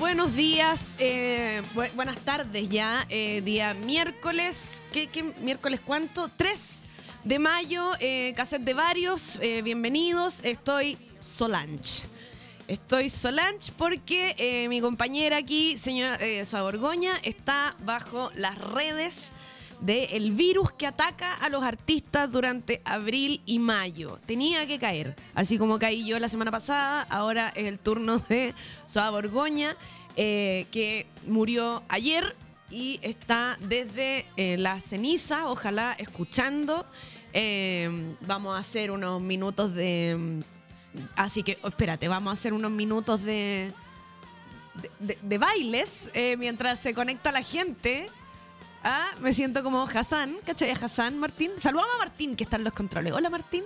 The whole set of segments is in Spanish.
buenos días, eh, bu- buenas tardes ya, eh, día miércoles, ¿qué, qué miércoles cuánto? 3 de mayo, eh, cassette de varios, eh, bienvenidos, estoy Solange. Estoy Solange porque mi compañera aquí, señora Soa Borgoña, está bajo las redes del virus que ataca a los artistas durante abril y mayo. Tenía que caer. Así como caí yo la semana pasada, ahora es el turno de Soa Borgoña, eh, que murió ayer y está desde eh, la ceniza, ojalá escuchando. Eh, vamos a hacer unos minutos de... Así que, oh, espérate, vamos a hacer unos minutos de, de, de- de bailes eh, mientras se conecta la gente. Ah, me siento como Hassan, ¿cachai? Hassan, Martín. Saludamos a Martín, que está en los controles. Hola, Martín.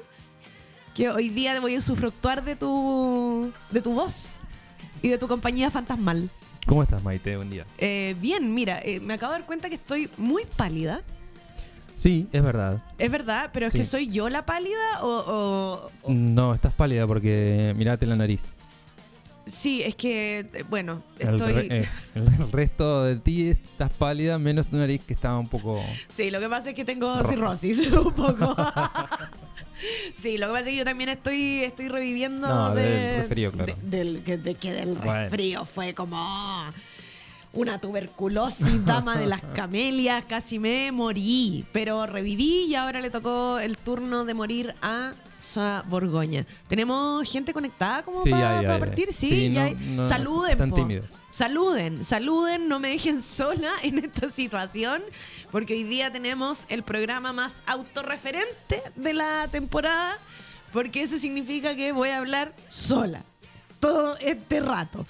Que hoy día voy a usufructuar de tu, de tu voz y de tu compañía fantasmal. ¿Cómo estás, Maite? Buen día. Eh, bien, mira, eh, me acabo de dar cuenta que estoy muy pálida. Sí, es verdad. Es verdad, pero es Sí. que soy yo la pálida o, o- o- No, estás pálida porque mirate la nariz. Sí, es que, eh, bueno, El, estoy... re- eh, el resto de ti estás pálida, menos tu nariz que estaba un poco... Sí, lo que pasa es que tengo Roja. cirrosis un poco. sí, lo que pasa es que yo también estoy, estoy reviviendo No, de- del resfrío, claro. de- del, que, de que del Bueno. resfrío fue como una tuberculosis, dama de las camelias, casi me morí, pero reviví y ahora le tocó el turno de morir a Soa Borgoña. ¿Tenemos gente conectada como Sí, para, hay. partir? Sí, Sí, ya no- hay. no, Saluden, están tímidos. Saluden, saluden, no me dejen sola en esta situación, porque hoy día tenemos el programa más autorreferente de la temporada, porque eso significa que voy a hablar sola todo este rato.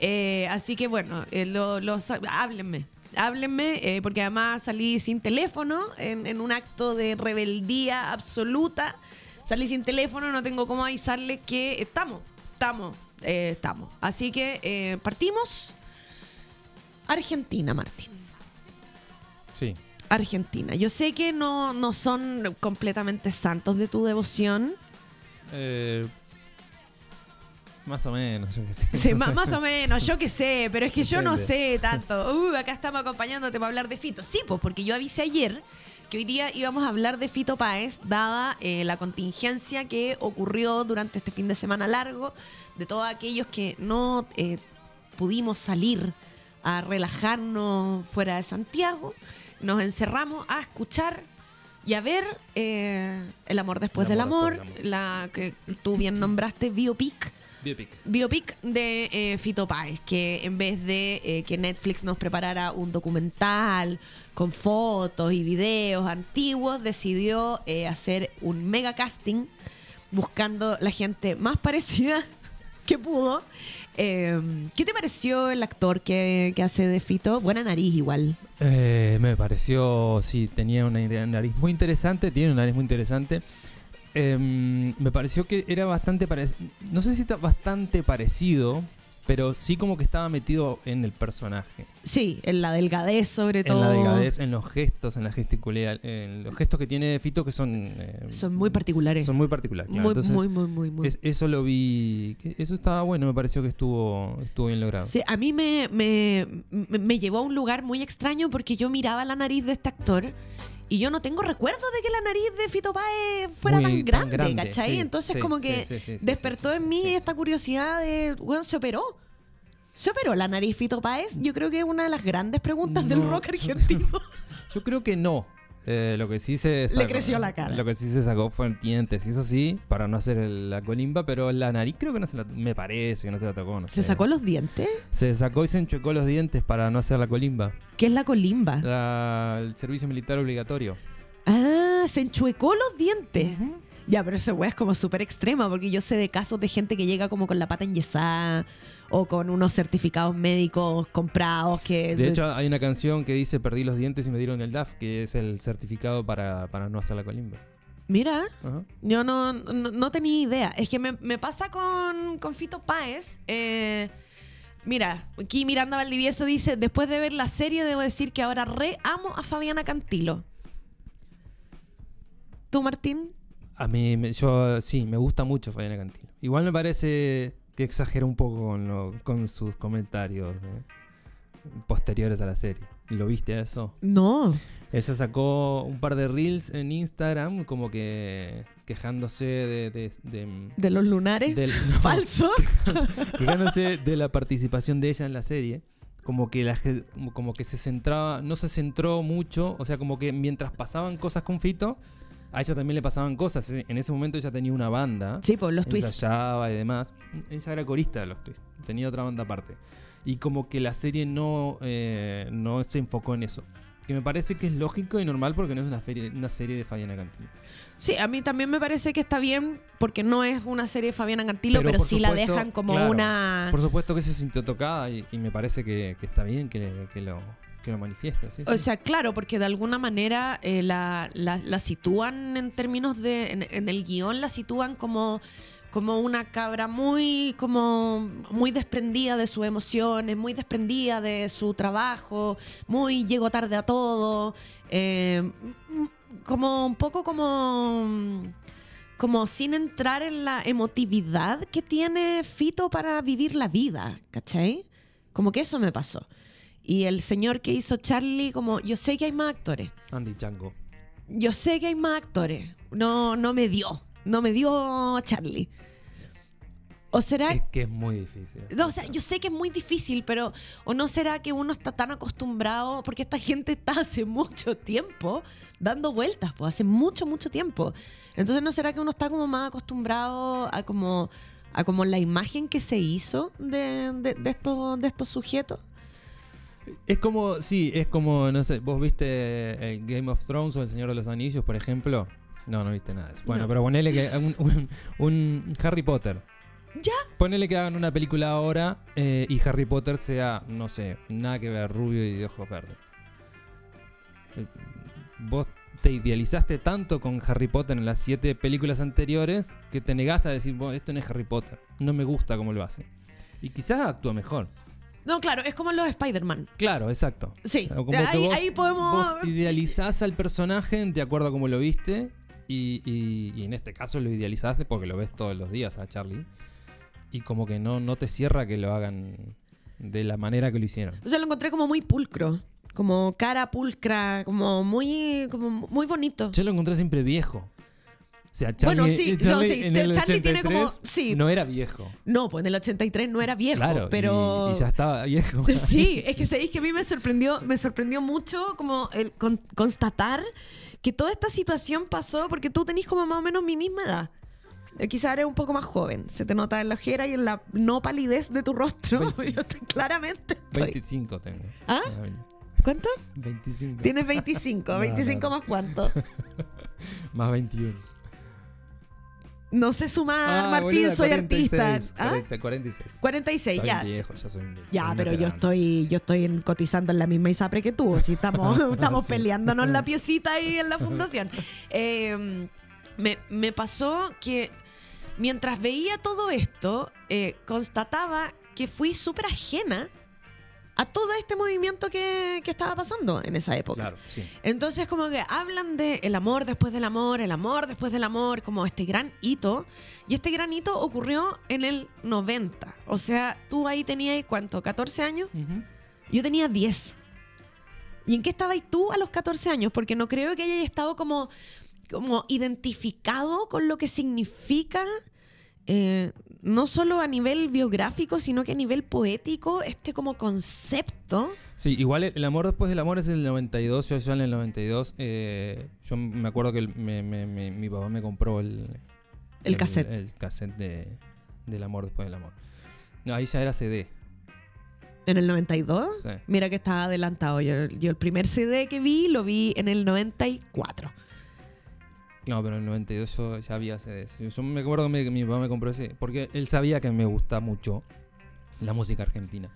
Eh, así que bueno, eh, lo- los- háblenme. Háblenme, eh, porque además salí sin teléfono en, en un acto de rebeldía absoluta. Salí sin teléfono, no tengo cómo avisarles que estamos, estamos, eh, estamos. Así que eh, partimos. Argentina, Martín. Sí. Argentina. Yo sé que no, no son completamente santos de tu devoción. Eh, más o menos, yo qué sé. Sí, No sé. más o menos, yo qué sé, pero es que yo no sé tanto. Uh, acá estamos acompañándote para hablar de Fito. Sí, pues porque yo avisé ayer que hoy día íbamos a hablar de Fito Páez, dada eh, la contingencia que ocurrió durante este fin de semana largo, de todos aquellos que no eh, pudimos salir a relajarnos fuera de Santiago. Nos encerramos a escuchar y a ver eh, El amor después El del amor amor, después del la que tú bien nombraste, Biopic Biopic. biopic de eh, Fito Páez, que en vez de eh, que Netflix nos preparara un documental con fotos y videos antiguos, decidió eh, hacer un mega casting buscando la gente más parecida que pudo. Eh, ¿Qué te pareció el actor que, que hace de Fito? Buena nariz igual. Eh, me pareció, sí, tenía una nariz muy interesante, tiene una nariz muy interesante. Em, me pareció que era bastante parecido, no sé si está bastante parecido, pero sí como que estaba metido en el personaje. Sí, en la delgadez sobre todo. En la delgadez, en los gestos, en la gesticulidad, en los gestos que tiene Fito que son... eh, Son muy particulares. Son muy particulares. claro. muy, Entonces, muy, muy, muy, muy. es- eso lo vi, que eso estaba bueno, me pareció que estuvo, estuvo bien logrado. Sí, a mí me, me- me llevó a un lugar muy extraño porque yo miraba la nariz de este actor y yo no tengo recuerdo de que la nariz de Fito Páez fuera tan tan grande, grande, ¿cachai? sí, Entonces sí, como que sí, despertó en mí esta curiosidad de, bueno, ¿se operó? ¿Se operó la nariz Fito Páez? Yo creo que es una de las grandes preguntas del rock argentino. Yo creo que no. Eh, lo que sí se sacó, creció la cara. Lo que sí se sacó fue dientes, y eso sí, para no hacer el- la colimba, pero la nariz creo que no se la, me parece que no se la tocó, no ¿Se sé. sacó los dientes? Se sacó y se enchuecó los dientes para no hacer la colimba. ¿Qué es la colimba? La- el servicio militar obligatorio. Ah, se enchuecó los dientes. Ya, pero esa weá es como súper extrema, porque yo sé de casos de gente que llega como con la pata enyesada o con unos certificados médicos comprados que... De hecho, hay una canción que dice perdí los dientes y me dieron el DAF, que es el certificado para, para no hacer la colimba. Mira, Ajá. yo no, no, no tenía idea. Es que me, me pasa con, con Fito Páez. eh, mira, aquí Miranda Valdivieso dice, después de ver la serie debo decir que ahora re amo a Fabiana Cantilo. ¿Tú, Martín? A mí, yo sí, me gusta mucho Fabiana Cantilo. Igual me parece que exagera un poco con, lo- con sus comentarios eh, posteriores a la serie. ¿Lo viste eso? No. Ella sacó un par de reels en Instagram como que quejándose de... de- de- De los lunares. del- no, Falso. quejándose de la participación de ella en la serie. Como que, la, como que se centraba, no se centró mucho, o sea, como que mientras pasaban cosas con Fito, a ella también le pasaban cosas. En ese momento ella tenía una banda, Sí, pues los twists. ensayaba y demás. Ella era corista de los twists, tenía otra banda aparte. Y como que la serie no, eh, no se enfocó en eso. Que me parece que es lógico y normal porque no es una, ferie- una serie de Fabiana Cantilo. Sí, a mí también me parece que está bien porque no es una serie de Fabiana Cantilo, Pero pero, por sí la dejan como claro, una... Por supuesto que se sintió tocada y, y me parece que, que está bien que, que lo, que lo manifieste. sí, O sea, claro, porque de alguna manera eh, la, la- la sitúan en términos de. En, en el guion la sitúan como, como una cabra muy, como muy desprendida de sus emociones, muy desprendida de su trabajo, muy llego tarde a todo. eh, como un poco como. Como sin entrar en la emotividad que tiene Fito para vivir la vida, ¿cachai? Como que eso me pasó. Y el señor que hizo Charlie, como, yo sé que hay más actores. Andy Chango. Yo sé que hay más actores. No, no me dio. No me dio Charlie. ¿O será Es que es muy difícil. no, o sea, yo sé que es muy difícil, pero ¿o no será que uno está tan acostumbrado? Porque esta gente está hace mucho tiempo dando vueltas, pues hace mucho, mucho tiempo. Entonces, ¿no será que uno está como más acostumbrado a como, a como la imagen que se hizo de, de, de estos, de estos sujetos? Es como, sí, es como, no sé, vos viste el Game of Thrones o el Señor de los Anillos, por ejemplo. No, no viste nada de eso. Bueno, No. pero ponele que un, un- un Harry Potter. Ya. Ponele que hagan una película ahora eh, y Harry Potter sea, no sé, nada que ver, rubio y de ojos verdes. Eh, Vos te idealizaste tanto con Harry Potter en las siete películas anteriores que te negás a decir, "Bueno, esto no es Harry Potter. No me gusta cómo lo hace. Y quizás actúa mejor. No, claro, es como los Spider-Man. Claro, exacto. Sí, como que ahí, vos, ahí podemos... vos idealizás al personaje de acuerdo a cómo lo viste. Y, y- y en este caso lo idealizaste porque lo ves todos los días a Charlie. Y como que no, no te cierra que lo hagan de la manera que lo hicieron. O sea, lo encontré como muy pulcro. Como cara pulcra, como muy, como muy bonito. Yo lo encontré siempre viejo. O sea, Charlie, Bueno, sí, no, Charlie sí, en el Charlie tiene como- 83 sí. no era viejo. No, pues en el 83 no era viejo, claro, y- pero... y, ya estaba viejo. Sí, es que sabéis que a mí me sorprendió, me sorprendió mucho como el con- constatar que toda esta situación pasó porque tú tenés como más o menos mi misma edad. Eh, Quizá eres un poco más joven. Se te nota en la ojera y en la no palidez de tu rostro. Veinte- Yo te- claramente estoy. 25 tengo. ¿Ah? ¿Cuánto? 25. Tienes 25. No, ¿25 no, no. más cuánto? Más 21. No sé sumar, Ah, Martín, boluda, soy 46, artista. ¿Ah? 40, 46. 46, Soy ya. viejo, ya soy un soy Ya, pero yo estoy, yo estoy en- cotizando en la misma ISAPRE que tú. Estamos, estamos Sí. peleándonos la piecita ahí en la fundación. Eh, me, me pasó que mientras veía todo esto, eh, constataba que fui súper ajena a todo este movimiento que, que estaba pasando en esa época. Claro, sí. Entonces como que hablan de el amor después del amor, el amor después del amor, como este gran hito. Y este gran hito ocurrió en el 90. O sea, tú ahí tenías, ¿cuánto? ¿14 años? Yo tenía 10. ¿Y en qué estabas tú a los 14 años? Porque no creo que hayas estado como, como identificado con lo que significa, eh, no solo a nivel biográfico, sino que a nivel poético, este como concepto. Sí, igual el, el amor después del amor es el 92. Yo ya en el 92, eh, yo me acuerdo que el- me- me- me- mi papá me compró el, El cassette. El, cassette de, del amor después del amor. No, ahí ya era CD. ¿En el 92? Sí. Mira que estaba adelantado. Yo, yo el primer CD que vi lo vi en el 94. No, pero en el 92 yo ya había CDs. Yo, me acuerdo que, mi papá me compró ese. Porque él sabía que me gusta mucho la música argentina.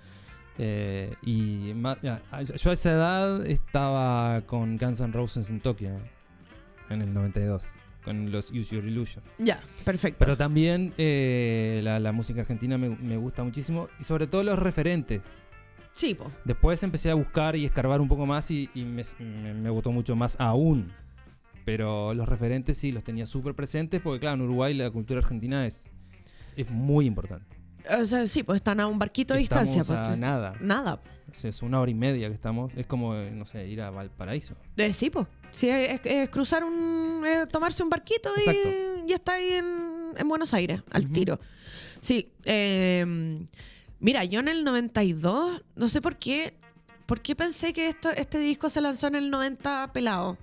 Eh, y ya, yo a esa edad estaba con Guns N' Roses en Tokio. En el 92. Con los Use Your Illusion. Ya, perfecto. Pero también eh, la, la música argentina me, me gusta muchísimo. Y sobre todo los referentes. sí, po. Después empecé a buscar y escarbar un poco más y, y me, me- me gustó mucho más aún. Pero los referentes sí los tenía súper presentes porque claro, en Uruguay la cultura argentina es, es muy importante. O sea, sí, pues están a un barquito de Estamos distancia. a pues, nada. Nada. O sea, es una hora y media que estamos. Es como, no sé, ir a Valparaíso. Eh, sí, pues. Sí, es, es cruzar un. eh, tomarse un barquito y, Exacto. y está ahí en, en Buenos Aires, al tiro. Sí. eh, mira, yo en el 92, no sé por qué. ¿Por qué pensé que esto, este disco se lanzó en el 90 pelado?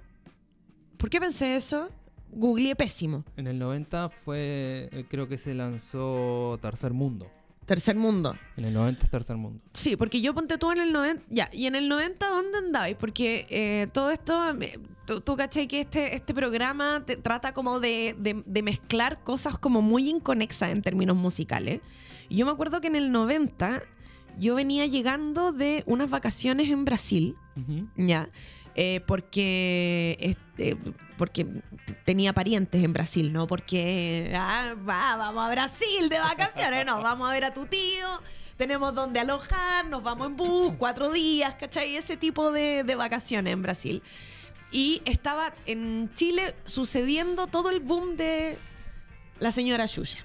¿Por qué pensé eso? Googleé pésimo. En el 90 fue, eh, creo que se lanzó Tercer Mundo. Tercer mundo. En el 90 es Tercer Mundo. Sí, porque yo ponte tú en el 90. Ya, y en el 90, ¿dónde andabais? Porque eh, todo esto. eh, Tú, tú cachai que este, este programa te trata como de, de- de mezclar cosas como muy inconexas en términos musicales. Y yo me acuerdo que en el 90 yo venía llegando de unas vacaciones en Brasil, Ujú. ¿ya? Eh, porque, este, porque tenía parientes en Brasil, ¿no? Porque, ah, va, vamos a Brasil de vacaciones, no, vamos a ver a tu tío, tenemos donde alojar, nos vamos en bus, cuatro días, ¿cachai? Ese tipo de, de vacaciones en Brasil. Y estaba en Chile sucediendo todo el boom de la señora Yuya.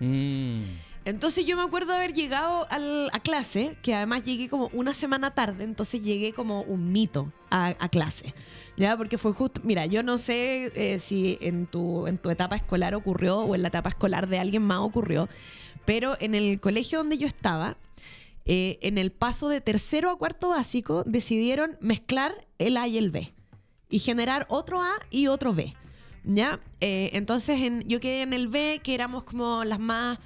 Mm. Entonces yo me acuerdo de haber llegado a clase, que además llegué como una semana tarde, entonces llegué como un mito a, clase. ¿Ya? Porque fue justo, mira, yo no sé eh, si en tu, en tu etapa escolar ocurrió o en la etapa escolar de alguien más ocurrió, pero en el colegio donde yo estaba, eh, en el paso de tercero a cuarto básico, decidieron mezclar el A y el B y generar otro A y otro B. ¿Ya? Eh, entonces en- yo quedé en el B, que éramos como las más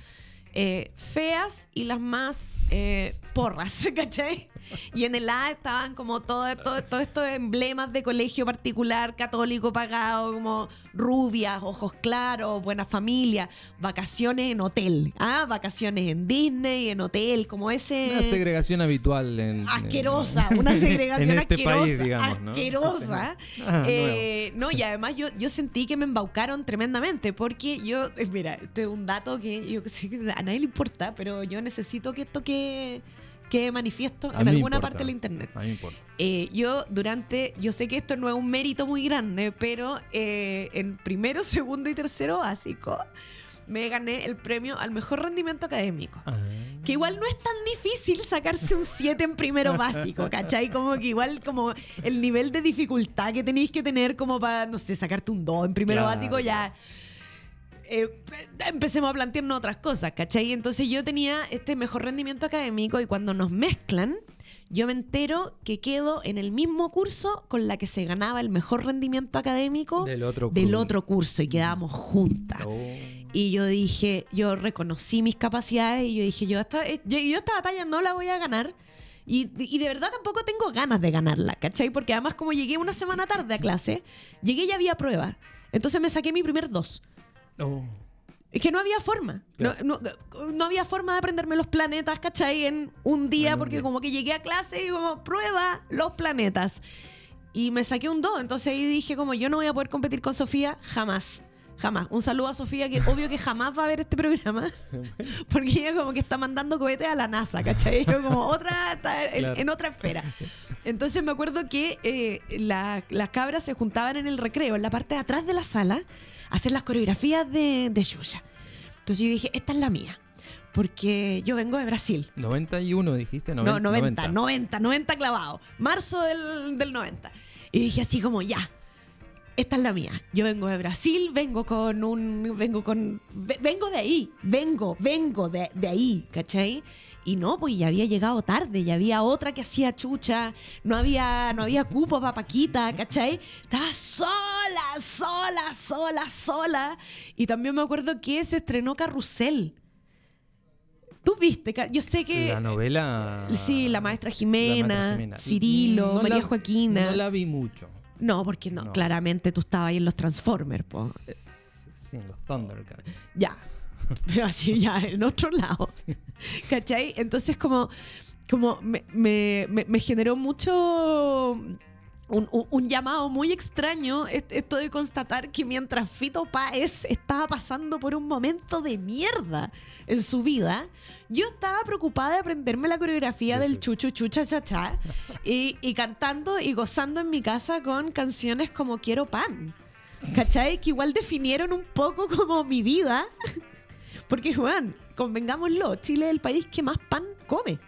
eh, feas y las más eh, porras, ¿cachai? Y en el A estaban como todo, todo, todos estos emblemas de colegio particular, católico pagado, como rubias, ojos claros, buena familia, vacaciones en hotel, ¿ah? Vacaciones en Disney, en hotel, como ese... Una segregación habitual en. en- Asquerosa, una segregación en este asquerosa, país, digamos, ¿no? asquerosa. Ah, Eh, no, y además yo, yo sentí que me embaucaron tremendamente porque yo, eh, mira, este es un dato que yo sé que a nadie le importa, pero yo necesito que esto que, que manifiesto en alguna importa. parte de la internet. A mí me importa. Eh, yo durante, yo sé que esto no es un mérito muy grande, pero eh, en primero, segundo y tercero básico me gané el premio al mejor rendimiento académico. Ah. Que igual no es tan difícil sacarse un 7 en primero básico, ¿cachai? Como que igual como el nivel de dificultad que tenéis que tener como para, no sé, sacarte un 2 en primero Claro. básico ya... eh, empecemos a plantearnos otras cosas, ¿cachai? Entonces yo tenía este mejor rendimiento académico y cuando nos mezclan, yo me entero que quedo en el mismo curso con la que se ganaba el mejor rendimiento académico Del otro del club. otro curso y quedábamos juntas. Oh. Y yo dije, yo reconocí mis capacidades y yo dije, yo esta, eh, yo, yo esta batalla no la voy a ganar. Y, y de verdad tampoco tengo ganas de ganarla, ¿cachai? Porque además como llegué una semana tarde a clase, llegué y ya había prueba. Entonces me saqué mi primer dos. Oh. Es que no había forma. No, Claro. no- no había forma de aprenderme los planetas, ¿cachai? En un día, porque como que llegué a clase y como, prueba los planetas. Y me saqué un 2. Entonces ahí dije como, yo no voy a poder competir con Sofía jamás. Jamás. Un saludo a Sofía, que obvio que jamás va a ver este programa. Porque ella como que está mandando cohetes a la NASA, ¿cachai? Yo como otra, está en, Claro. en otra esfera. Entonces me acuerdo que eh, la- las cabras se juntaban en el recreo, en la parte de atrás de la sala, hacer las coreografías de, de Xuxa. Entonces yo dije, esta es la mía. Porque yo vengo de Brasil. 91 dijiste, No, 90. 90, 90, 90 clavado. Marzo del, del 90. Y dije así como, ya, esta es la mía. Yo vengo de Brasil, vengo con un. Vengo con. ve- Vengo de ahí, vengo, vengo de, de ahí, ¿cachai? Y no, pues ya había llegado tarde, ya había otra que hacía chucha, no había, no había cupo para Paquita, ¿cachai? Estaba sola, sola, sola, sola. Y también me acuerdo que se estrenó Carrusel. ¿Tú viste? Yo sé que. La novela. Sí, la maestra La Jimena, maestra Jimena. Cirilo, no María la- Joaquina. No la vi mucho. No, porque no, No. claramente tú estabas ahí en los Transformers, po. Sí, en los Thundercats. Ya. Pero así ya, en otro lado. ¿Cachai? Entonces como, como me, me- me- generó mucho... Un, un- un llamado muy extraño est- esto de constatar que mientras Fito Páez estaba pasando por un momento de mierda en su vida, yo estaba preocupada de aprenderme la coreografía del chuchu chucha cha cha y, y cantando y gozando en mi casa con canciones como Quiero pan. ¿Cachai? Que igual definieron un poco como mi vida. Porque, Juan, convengámoslo, Chile es el país que más pan come.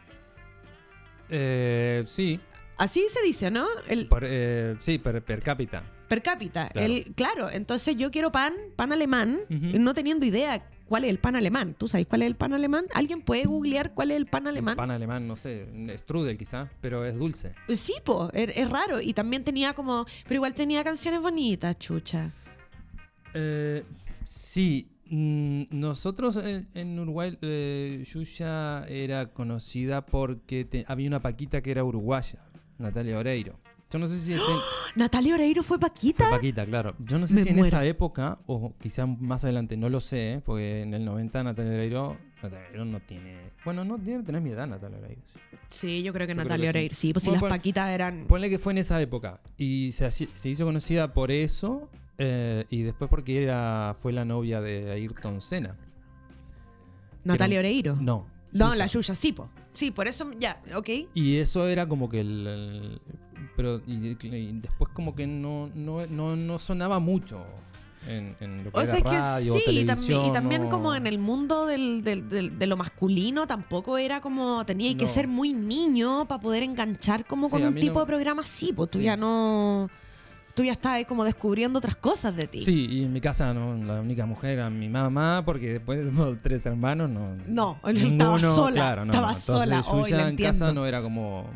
Eh, sí, Así se dice, ¿no? El por, eh, sí, per, per cápita. per cápita. Claro. El, claro, entonces yo quiero pan, pan alemán, no teniendo idea cuál es el pan alemán. ¿Tú sabes cuál es el pan alemán? ¿Alguien puede googlear cuál es el pan alemán? Pan alemán, no sé, strudel quizá, pero es dulce. Sí, po, es, es raro. Y también tenía como. Pero igual tenía canciones bonitas, chucha. Eh, sí, nosotros en, en Uruguay, eh, Yuya era conocida porque te- había una paquita que era uruguaya, Natalia Oreiro. Yo no sé si es en- Natalia Oreiro fue Paquita. fue Paquita, claro. Yo no sé Me si en esa época, o quizá más adelante, no lo sé, ¿eh? porque en el 90 Natalia Oreiro, Natalia Oreiro no tiene... Bueno, no debe tener mi edad Natalia Oreiro. Sí, yo creo que Yo creo Natalia que. Oreiro. Sí, pues si las pon- Paquitas eran. Ponle que fue en esa época y se hizo conocida por eso eh, y después porque era, fue la novia de Ayrton Senna. Natalia era- Oreiro. No. No, Yuya. la Yuya, sí, po. Sí, por eso ya, ok. Y eso era como que el... el- pero y, y después como que no, no, no, no sonaba mucho en, en lo que O era sea, es que sí, y también, y también como en el mundo del, del- del- de lo masculino tampoco era como, tenía que No. ser muy niño para poder enganchar como Sí, con un tipo no- de programa así, pues tú Sí. ya no, tú ya estabas como descubriendo otras cosas de ti. Sí, y en mi casa no, la única mujer era mi mamá, porque después de los tres hermanos no. No, ninguno, estaba sola, claro, no, estaba no. Entonces, sola, hoy lo en casa no era como.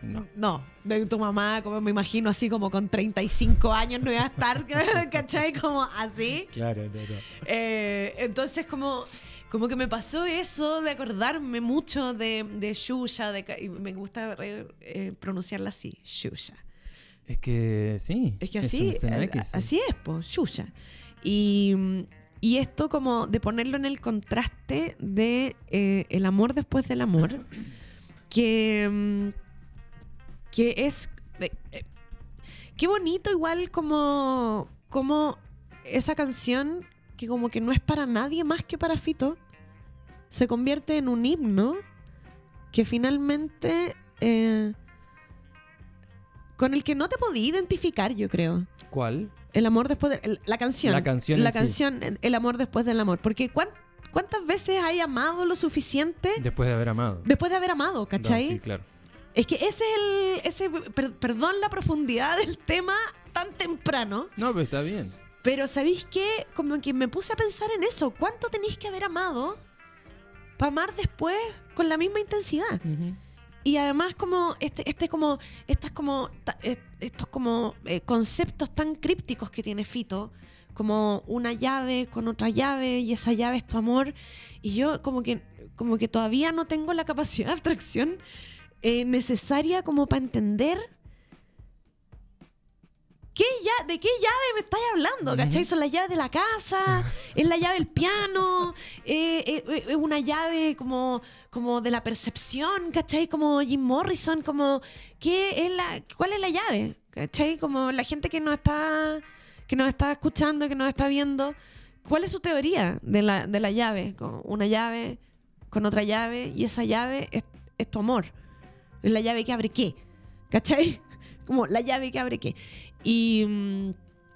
No. No, de tu mamá, como me imagino así como con 35 años no iba a estar, ¿cachai? Como así. Claro, claro. Eh, entonces como, como que me pasó eso de acordarme mucho de, de Shusha, de, y me gusta eh, pronunciarla así, Shusha. Es que sí. Es que así, sí. así es, pues, Shusha. Y, mm, y esto como de ponerlo en el contraste de eh, el amor después del amor, que, mm, que es... eh, eh, qué bonito igual como, como esa canción que como que no es para nadie más que para Fito, se convierte en un himno que finalmente... eh, con el que no te podía identificar, yo creo. ¿Cuál? El amor después de el- la canción. La canción La sí. canción, el- el amor después del amor. Porque ¿cuán- ¿cuántas veces hay amado lo suficiente Después de haber amado. después de haber amado, cachai? No, sí, claro. Es que ese es el. Ese, per- perdón la profundidad del tema tan temprano. No, pero está bien. Pero ¿sabéis qué? Como que me puse a pensar en eso. ¿Cuánto tenéis que haber amado para amar después con la misma intensidad? Y además como este, este como estas como eh, estos como eh, conceptos tan crípticos que tiene Fito, como una llave con otra llave y esa llave es tu amor y yo como que como que todavía no tengo la capacidad de abstracción eh, necesaria como para entender ¿Qué ya, ¿De qué llave me estáis hablando? ¿Cachai? Son las llaves de la casa, es la llave del piano, eh, eh, eh, es una llave como, como de la percepción, ¿cachai? Como Jim Morrison, como ¿qué es la, ¿cuál es la llave? ¿Cachai? Como la gente que nos está, que nos está escuchando, que nos está viendo, ¿cuál es su teoría de la, de la llave? Como una llave con otra llave y esa llave es, tu amor. Es la llave que abre qué, ¿cachai? Como la llave que abre qué. Y, mm,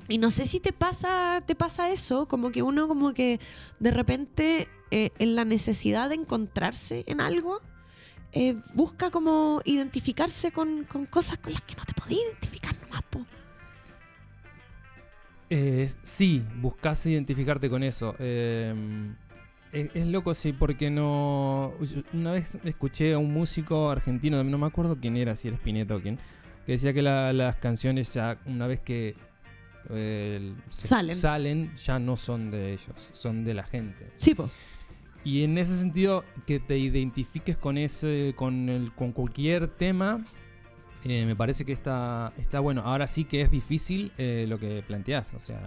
y no sé si te pasa, te pasa eso, como que uno como que de repente eh, en la necesidad de encontrarse en algo, eh, busca como identificarse con, con cosas con las que no te podías identificar nomás, po. Eh, sí, buscas identificarte con eso. Eh, es, es loco, sí, porque no. Una vez escuché a un músico argentino, no me acuerdo quién era, si era Spinetta o quién, que decía que la- las canciones ya, una vez que eh, Salen. salen, ya no son de ellos, son de la gente. Sí, po. Y en ese sentido, que te identifiques con ese, con el, con cualquier tema, eh, me parece que está, está bueno. Ahora sí que es difícil eh, lo que planteás. O sea,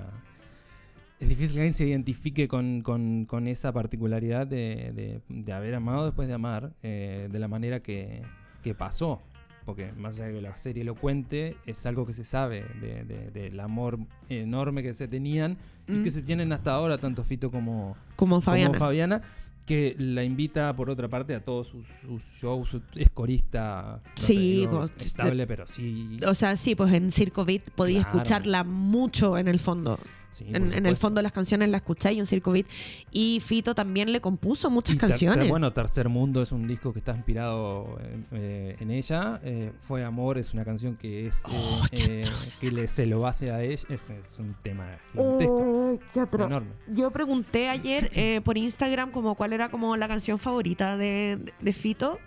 es difícil que alguien se identifique con, con- con esa particularidad de, de- de haber amado después de amar, eh, de la manera que, que pasó. Porque más allá de que la serie lo cuente, es algo que se sabe de- de- del amor enorme que se tenían y Mm. que se tienen hasta ahora, tanto Fito como, Como Fabiana. como Fabiana, que la invita por otra parte a todos sus, sus shows, es corista no Sí, pues, estable, pero sí, o sea, sí, pues en Circo Beat podía Claro. escucharla mucho en el fondo. Sí, en, en el fondo las canciones las escucháis en Circo Beat. Y Fito también le compuso muchas Y canciones. ter- bueno, Tercer Mundo es un disco que está inspirado en, eh, en ella. Eh, Fue Amor es una canción que es Oh, eh, eh, que le, se lo hace a ella. Es, es un tema gigantesco. Qué es enorme. Yo pregunté ayer eh, por Instagram como cuál era como la canción favorita de, de Fito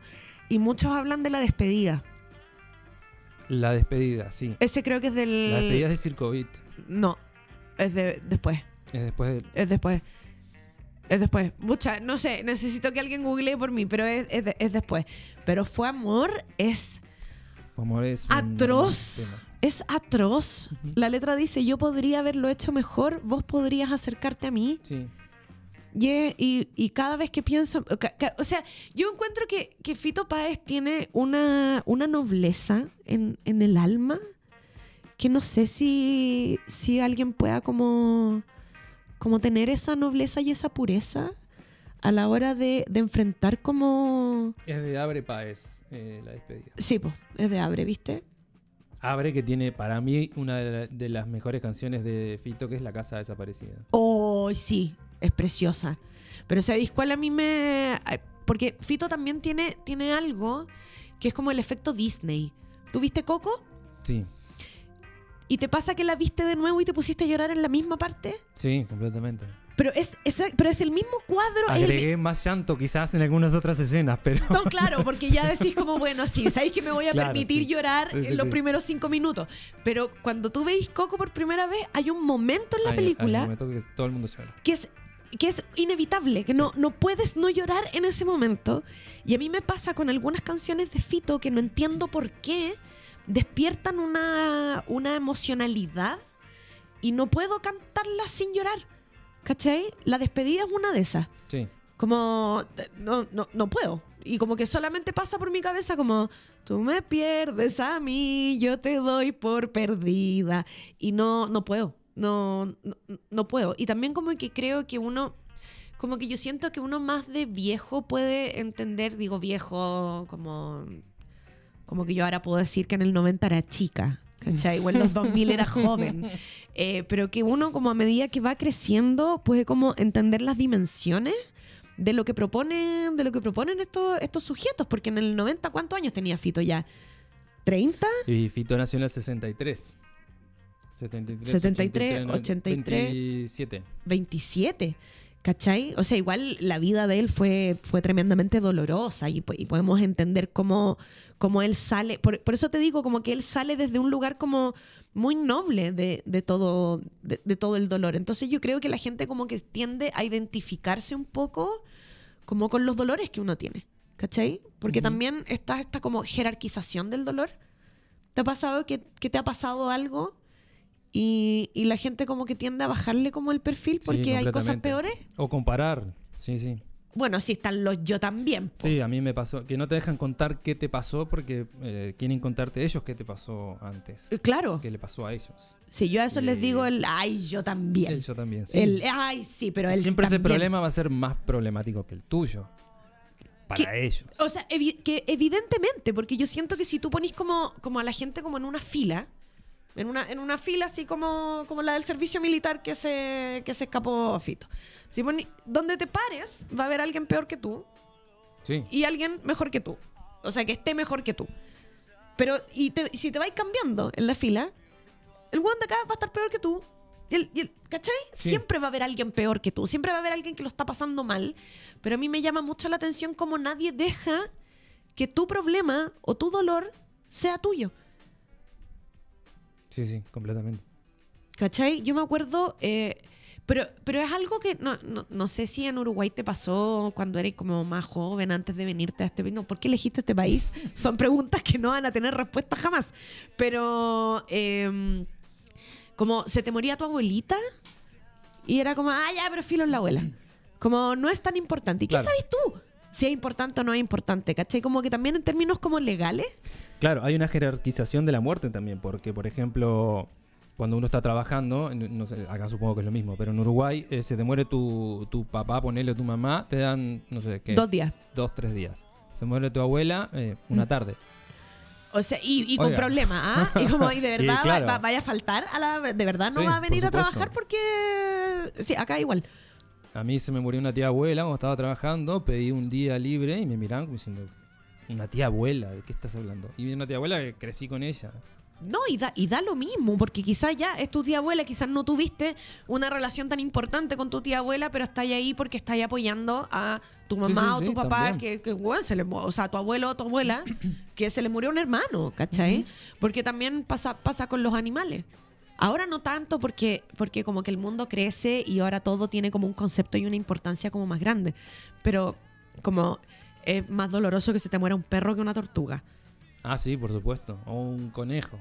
y muchos hablan de la despedida. La despedida, sí. Ese creo que es del... La despedida es de Circo Beat. No, es de después, Es después del. es después. Es después. Mucha, no sé, necesito que alguien googlee por mí, pero es, es de- es después. Pero Fue Amor es Fue Amor es atroz. Es atroz. La letra dice, yo podría haberlo hecho mejor, vos podrías acercarte a mí. Sí. Y, es- y, y cada vez que pienso, o sea, yo encuentro que, que Fito Páez tiene una, una nobleza en, en el alma que no sé si, si alguien pueda como, como tener esa nobleza y esa pureza a la hora de, de enfrentar como... Es de Abre Paez, eh, la despedida. Sí, pues, es de Abre, ¿viste? Abre que tiene para mí una de, la- de las mejores canciones de Fito, que es La Casa Desaparecida. Oh, sí, es preciosa. Pero ¿sabéis cuál a mí me...? Porque Fito también tiene, tiene algo que es como el efecto Disney. ¿Tú viste Coco? Sí, ¿Y te pasa que la viste de nuevo y te pusiste a llorar en la misma parte? sí, completamente. Pero es, es- pero es el mismo cuadro. es el Agregué más llanto quizás en algunas otras escenas, pero... No, claro, porque ya decís como, bueno, sí, sabéis que me voy a Claro, permitir sí. llorar Sí, sí, en los primeros cinco minutos. Pero cuando tú veis Coco por primera vez, hay un momento en la Hay- hay un película momento que todo el mundo llora. que es que es inevitable, que no, no puedes no llorar en ese momento. Y a mí me pasa con algunas canciones de Fito que no entiendo por qué despiertan una, una emocionalidad y no puedo cantarlas sin llorar. ¿Cachai? La despedida es una de esas. Sí. Como, no, no, no puedo. Y como que solamente pasa por mi cabeza como, tú me pierdes a mí, yo te doy por perdida. Y no, no puedo, no, no, no puedo. Y también como que creo que uno, como que yo siento que uno más de viejo puede entender, digo viejo, como, como que yo ahora puedo decir que en el 90 era chica. ¿Cachai? O en los 2000 era joven. Eh, pero que uno como a medida que va creciendo puede como entender las dimensiones de lo que proponen, de lo que proponen estos, estos sujetos, porque en el 90 ¿cuántos años tenía Fito ya? ¿30? Y Fito nació en el 63. 73, 73, 83. 27. 27. ¿Cachai? O sea, igual la vida de él fue, fue tremendamente dolorosa y podemos entender cómo, cómo él sale. Por, por eso te digo, como que él sale desde un lugar como muy noble de, de todo, de, de todo el dolor. Entonces yo creo que la gente como que tiende a identificarse un poco como con los dolores que uno tiene. ¿Cachai? Porque también está esta como jerarquización del dolor. ¿Te ha pasado que, que te ha pasado algo y, y la gente como que tiende a bajarle como el perfil Sí, porque hay cosas peores? O comparar. Sí, sí. Bueno, sí están los yo también. po. Sí, a mí me pasó. Que no te dejan contar qué te pasó porque eh, quieren contarte ellos qué te pasó antes. Eh, Claro. ¿Qué le pasó a ellos? Sí, yo a eso les Eh, digo el ay, yo también. Él, yo también. Sí. El, ay, sí, pero él Siempre ese problema va a ser más problemático que el tuyo. Para ellos. O sea, evi- que evidentemente, porque yo siento que si tú ponís como, como a la gente como en una fila, en una, en una fila así como, como la del servicio militar que se, que se escapó Fito. Si donde te pares, va a haber alguien peor que tú Sí. y alguien mejor que tú. O sea, que esté mejor que tú. Pero, y, te- si te vais cambiando en la fila, el weón de acá va a estar peor que tú. Y el- y el- ¿Cachai? Sí. Siempre va a haber alguien peor que tú. Siempre va a haber alguien que lo está pasando mal. Pero a mí me llama mucho la atención cómo nadie deja que tu problema o tu dolor sea tuyo. Sí, sí, completamente. ¿Cachai? Yo me acuerdo, eh, pero, pero es algo que no, no, no sé si en Uruguay te pasó cuando eres como más joven, antes de venirte a este país. No, ¿Por qué elegiste este país? Son preguntas que no van a tener respuesta jamás. Pero, eh, como se te moría tu abuelita y era como, ah, ya, pero filo en la abuela. Como no es tan importante. ¿Y qué Claro. sabes tú? Si es importante o no es importante, ¿cachai? Como que también en términos como legales. Claro, hay una jerarquización de la muerte también, porque, por ejemplo, cuando uno está trabajando, no sé, acá supongo que es lo mismo, pero en Uruguay eh, se te muere tu, tu papá, ponele tu mamá, te dan, no sé qué, Dos días. dos, tres días. Se muere tu abuela, eh, una Mm. tarde. O sea, y, y con problemas, ¿ah? Y como, y de verdad va- claro. va- vaya a faltar a la. De verdad no Sí, va a venir a trabajar porque. Sí, acá igual. A mí se me murió una tía abuela cuando estaba trabajando, pedí un día libre y me como diciendo, una tía abuela, ¿de qué estás hablando? Y una tía abuela que crecí con ella. No, y da, y da lo mismo, porque quizás ya es tu tía abuela, quizás no tuviste una relación tan importante con tu tía abuela, pero está ahí porque está ahí apoyando a tu mamá sí, o sí, tu papá, también. que, que bueno, se le, o sea, tu abuelo o tu abuela, que se le murió un hermano, ¿cachai? Porque también pasa, pasa con los animales. Ahora no tanto porque, porque como que el mundo crece y ahora todo tiene como un concepto y una importancia como más grande. Pero como es más doloroso que se te muera un perro que una tortuga. Ah, sí, por supuesto. O un conejo.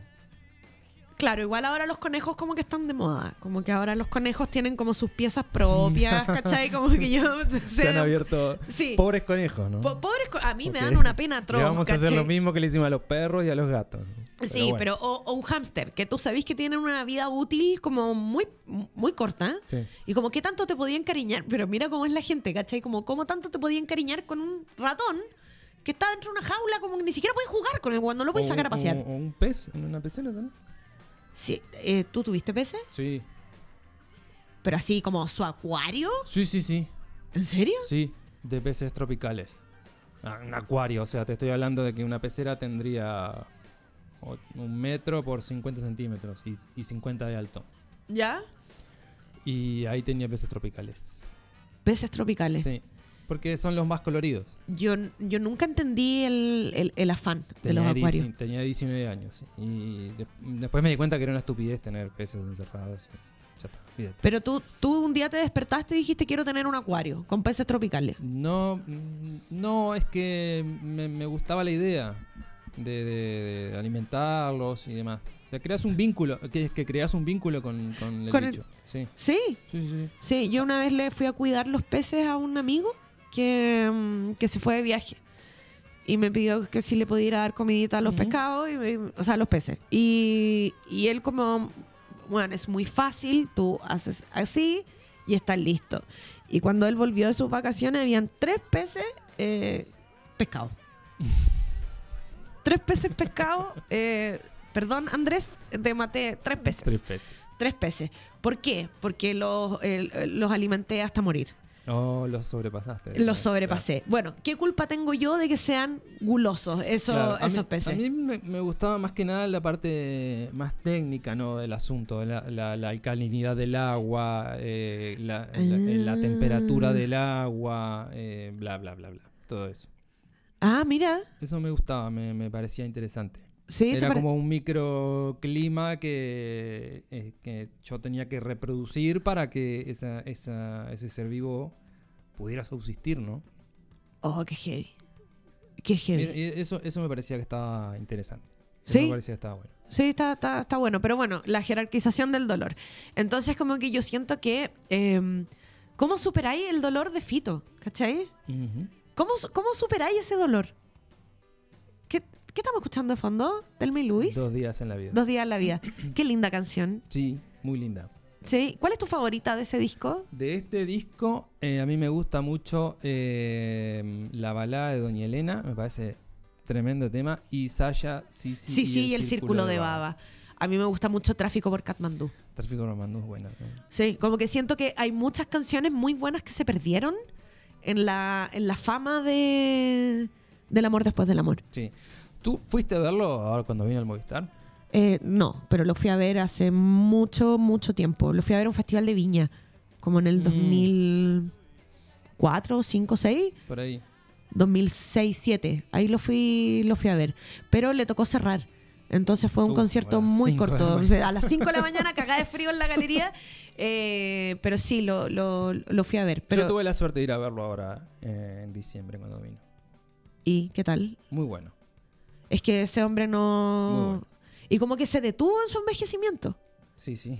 Claro, igual ahora los conejos como que están de moda. Como que ahora los conejos tienen como sus piezas propias, ¿cachai? Como que yo... Se han abierto Sí. pobres conejos, ¿no? Po- pobres co- a mí me dan una pena atroz, vamos a hacer lo mismo que le hicimos a los perros y a los gatos. Sí, bueno. pero o, o un hámster, que tú sabés que tienen una vida útil como muy, muy corta. Sí. Y como qué tanto te podía encariñar, pero mira cómo es la gente, ¿cachai? Como cómo tanto te podía encariñar con un ratón que está dentro de una jaula, como que ni siquiera puedes jugar con él cuando no lo puedes O sacar a pasear. O, o un pez en una pecera también. Sí, eh, ¿Tú tuviste peces? Sí. Pero así como su acuario. Sí, sí, sí. ¿En serio? Sí, de peces tropicales. Ah, un acuario, o sea, te estoy hablando de que una pecera tendría un metro por 50 centímetros y, y 50 de alto. ¿Ya? Y ahí tenía peces tropicales. Peces tropicales. Sí, porque son los más coloridos. Yo, yo nunca entendí el, el- el afán de los acuarios. 19 tenía 19 años. Y de- después me di cuenta que era una estupidez tener peces encerrados. y ya está, olvídate. Pero tú, tú un día te despertaste y dijiste quiero tener un acuario con peces tropicales. No, no, es que me, me gustaba la idea de, de- de alimentarlos y demás. O sea, creas un vínculo, que, que creas un vínculo con, con el Con el- bicho. Sí, Sí, sí, sí. sí. sí. Yo una vez le fui a cuidar los peces a un amigo que, mm, que se fue de viaje. Y me pidió que si le pudiera dar comidita a los Ujú. pescados, y me- o sea, a los peces. Y, y él como, bueno, es muy fácil, tú haces así y estás listo. Y cuando él volvió de sus vacaciones, habían tres peces eh, pescados. tres peces pescados. eh, perdón, Andrés, te maté tres peces. Tres peces. Tres peces. ¿Por qué? Porque los, los alimenté hasta morir. Oh, los sobrepasaste. Los sobrepasé. Bueno, ¿qué culpa tengo yo de que sean gulosos eso- Claro, esos mí- peces? A mí me, me gustaba más que nada la parte más técnica ¿no? del asunto, la, la- la alcalinidad del agua, eh, la, la Ah. temperatura del agua, eh, bla, bla, bla, bla. Todo eso. Ah, mira. Eso me gustaba, me, me parecía interesante. Sí, Era como un microclima que, eh, que yo tenía que reproducir para que esa, esa- ese ser vivo pudiera subsistir, ¿no? Oh, qué heavy. Qué heavy. Y- y Eso, eso me parecía que estaba interesante. Eso ¿Sí? me parecía que estaba bueno. Sí, está, está, está bueno. Pero bueno, la jerarquización del dolor. Entonces, como que yo siento que. eh, ¿Cómo superáis el dolor de Fito? ¿Cachai? Ujú. ¿Cómo, cómo superáis ese dolor? ¿Qué, estamos escuchando de fondo? ¿Telma y Luis? Dos días en la vida. Dos días en la vida. Qué linda canción. Sí, muy linda. Sí. ¿Cuál es tu favorita de ese disco? De este disco, eh, a mí me gusta mucho eh, la balada de Doña Elena, me parece tremendo tema, y Saya, sí, sí, Sí, sí, y el, círculo, de baba. A mí me gusta mucho Tráfico por Katmandú. Tráfico Romano es buena. ¿no? Sí, como que siento que hay muchas canciones muy buenas que se perdieron en la, en la fama de del amor después del amor. Sí. ¿Tú fuiste a verlo ahora cuando vino al Movistar? Eh, no, pero lo fui a ver hace mucho, mucho tiempo. Lo fui a ver a un festival de viña, como en el Mm. 2004, 5, 6, Por ahí. 2006, 7. Ahí lo fui, lo fui a ver. Pero le tocó cerrar. Entonces fue un Uf, concierto muy la corto. A las 5 de la mañana, cagada de frío en la galería. Eh, pero sí, lo, lo, lo fui a ver. Pero, Yo tuve la suerte de ir a verlo ahora eh, en diciembre cuando vino. ¿Y qué tal? Muy bueno. Es que ese hombre no... bueno. Y como que se detuvo en su envejecimiento. Sí, sí.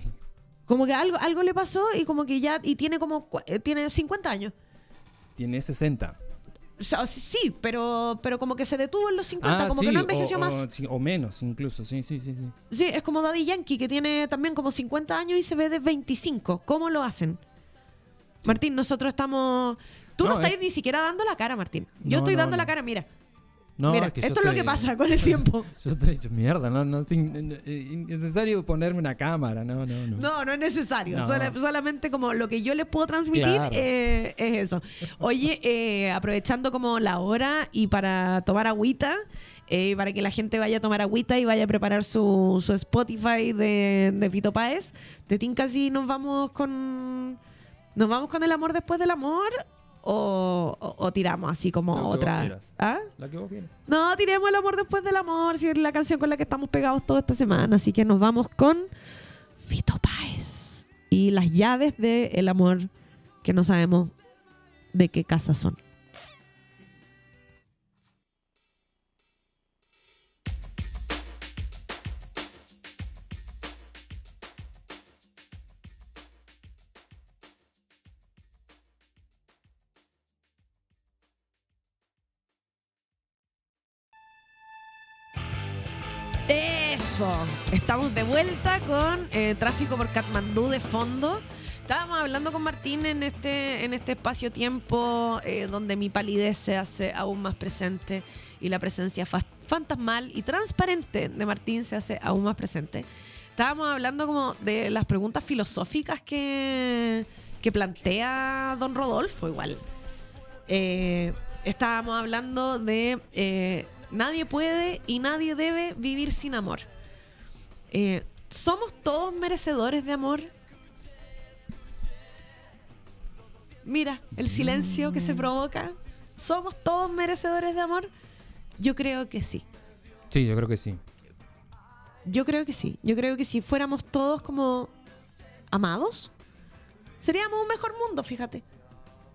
Como que algo, algo le pasó y como que ya... Y tiene como... eh, Tiene 50 años. Tiene 60. O sea, sí, pero, pero como que se detuvo en los 50. como Ah, sí, que no envejeció o, más. sí, o menos incluso, sí, sí, sí. sí. Sí, es como Daddy Yankee, que tiene también como 50 años y se ve de 25. ¿Cómo lo hacen? Martín, nosotros estamos... Tú no, No, estás es- ni siquiera dando la cara, Martín. Yo No, estoy no, dando la cara, mira. No, Mira, es que esto es lo que pasa con el tiempo. Yo estoy hecho mierda, no, no, es in- eh, innecesario ponerme una cámara, no, no, no. No, no es necesario. No. Sola- solamente como lo que yo les puedo transmitir Claro. eh, es eso. Oye, eh, aprovechando como la hora y para tomar agüita, eh, para que la gente vaya a tomar agüita y vaya a preparar su, su Spotify de, de Fito Páez, ¿te tinca si nos vamos con... ¿Nos vamos con el amor después del amor? ¿O, o- o tiramos así como otra? ¿Ah? La que vos quieras. No, tiremos el amor después del amor, si es la canción con la que estamos pegados toda esta semana. Así que nos vamos con Fito Páez y las llaves del amor que no sabemos de qué casa son. Estamos de vuelta con eh, tráfico por Katmandú de fondo. Estábamos hablando con Martín en este, en este espacio-tiempo eh, donde mi palidez se hace aún más presente y la presencia fa- fantasmal y transparente de Martín se hace aún más presente. Estábamos hablando como de las preguntas filosóficas que, que plantea don Rodolfo igual. Eh, estábamos hablando de nadie puede y nadie debe vivir sin amor. Eh, ¿Somos todos merecedores de amor? Mira, el silencio que se provoca. ¿Somos todos merecedores de amor? Yo creo que sí. Sí, yo creo que sí. Yo creo que sí. Yo creo que si fuéramos todos como amados, seríamos un mejor mundo, fíjate.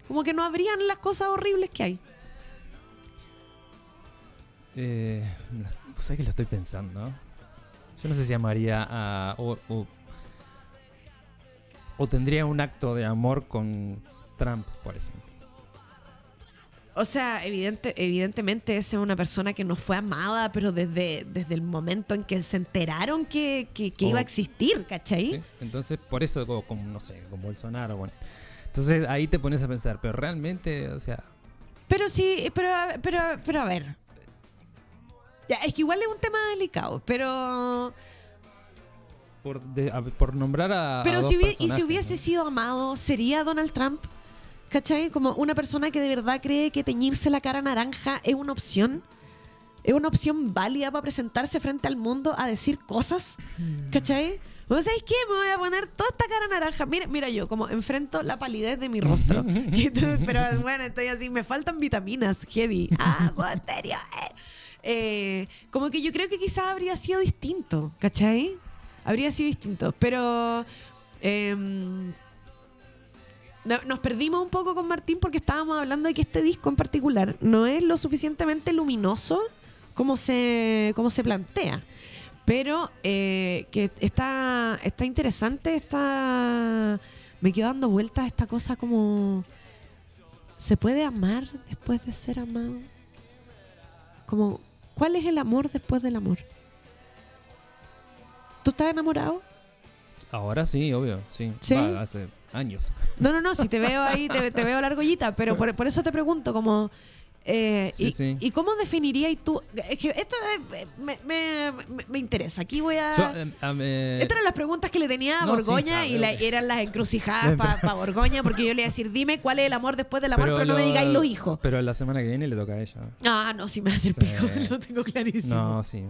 Como que no habrían las cosas horribles que hay. Eh, ¿Sabes que lo estoy pensando? Yo no sé si amaría a. O, o, o tendría un acto de amor con Trump, por ejemplo. O sea, evidente, evidentemente esa es una persona que no fue amada, pero desde, desde el momento en que se enteraron que, que- que iba a Oh. existir, ¿cachai? ¿sí? Entonces, por eso, como, como, no sé, con Bolsonaro. Bueno. Entonces ahí te pones a pensar, pero realmente, o sea. Pero sí, pero, pero, pero a ver. Ya, es que igual es un tema delicado, pero... Por, de- a- por nombrar a. a Pero dos si y si hubiese sido amado, ¿sería Donald Trump? ¿Cachai? Como una persona que de verdad cree que teñirse la cara naranja es una opción. Es una opción válida para presentarse frente al mundo a decir cosas. ¿Cachai? ¿Vos sabéis qué? Me voy a poner toda esta cara naranja. Mira, mira yo, como enfrento la palidez de mi rostro. Pero bueno, estoy así, me faltan vitaminas, heavy. Ah, soy estéreo. eh. Eh, como que yo creo que quizás habría sido distinto, ¿cachai? Habría sido distinto. Pero em, no- nos perdimos un poco con Martín porque estábamos hablando de que este disco en particular no es lo suficientemente luminoso como se, como se plantea. Pero eh, que está, está interesante, está... Me quedo dando vueltas esta cosa como... ¿Se puede amar después de ser amado? Como, ¿cuál es el amor después del amor? ¿Tú estás enamorado? Ahora sí, obvio, sí. ¿Sí? Va, hace años. No, no, no, si te veo ahí, te, te veo la argollita, pero por, por eso te pregunto, como... eh, Sí, y, sí. ¿Y cómo definirías tú? Es que esto eh, me, me- me- interesa. Aquí voy a... Yo, em, eh, Estas eran las preguntas que le tenía a no, Borgoña y la- eran las encrucijadas para Borgoña, porque yo le iba a decir, dime cuál es el amor después del amor, pero, no me digáis los hijos. Pero la semana que viene le toca a ella. Ah, no, si me hace el pico, lo tengo clarísimo. No, sí.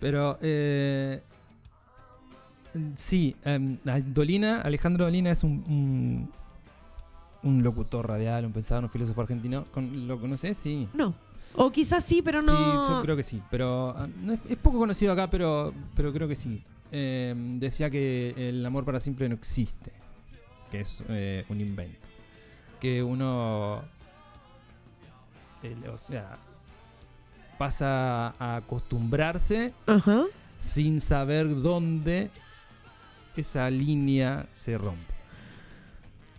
Pero, eh, sí, em, Dolina, Alejandro Dolina es un, un, un locutor radial, un pensador, un filósofo argentino. Con, ¿Lo conoces? Sí. No. O quizás sí, pero no... Sí, yo creo que sí. Pero ah, no es, es poco conocido acá, pero, pero creo que sí. Eh, decía que el amor para siempre no existe, que es eh, un invento. Que uno, el- o sea, pasa a acostumbrarse Ajá. sin saber dónde esa línea se rompe.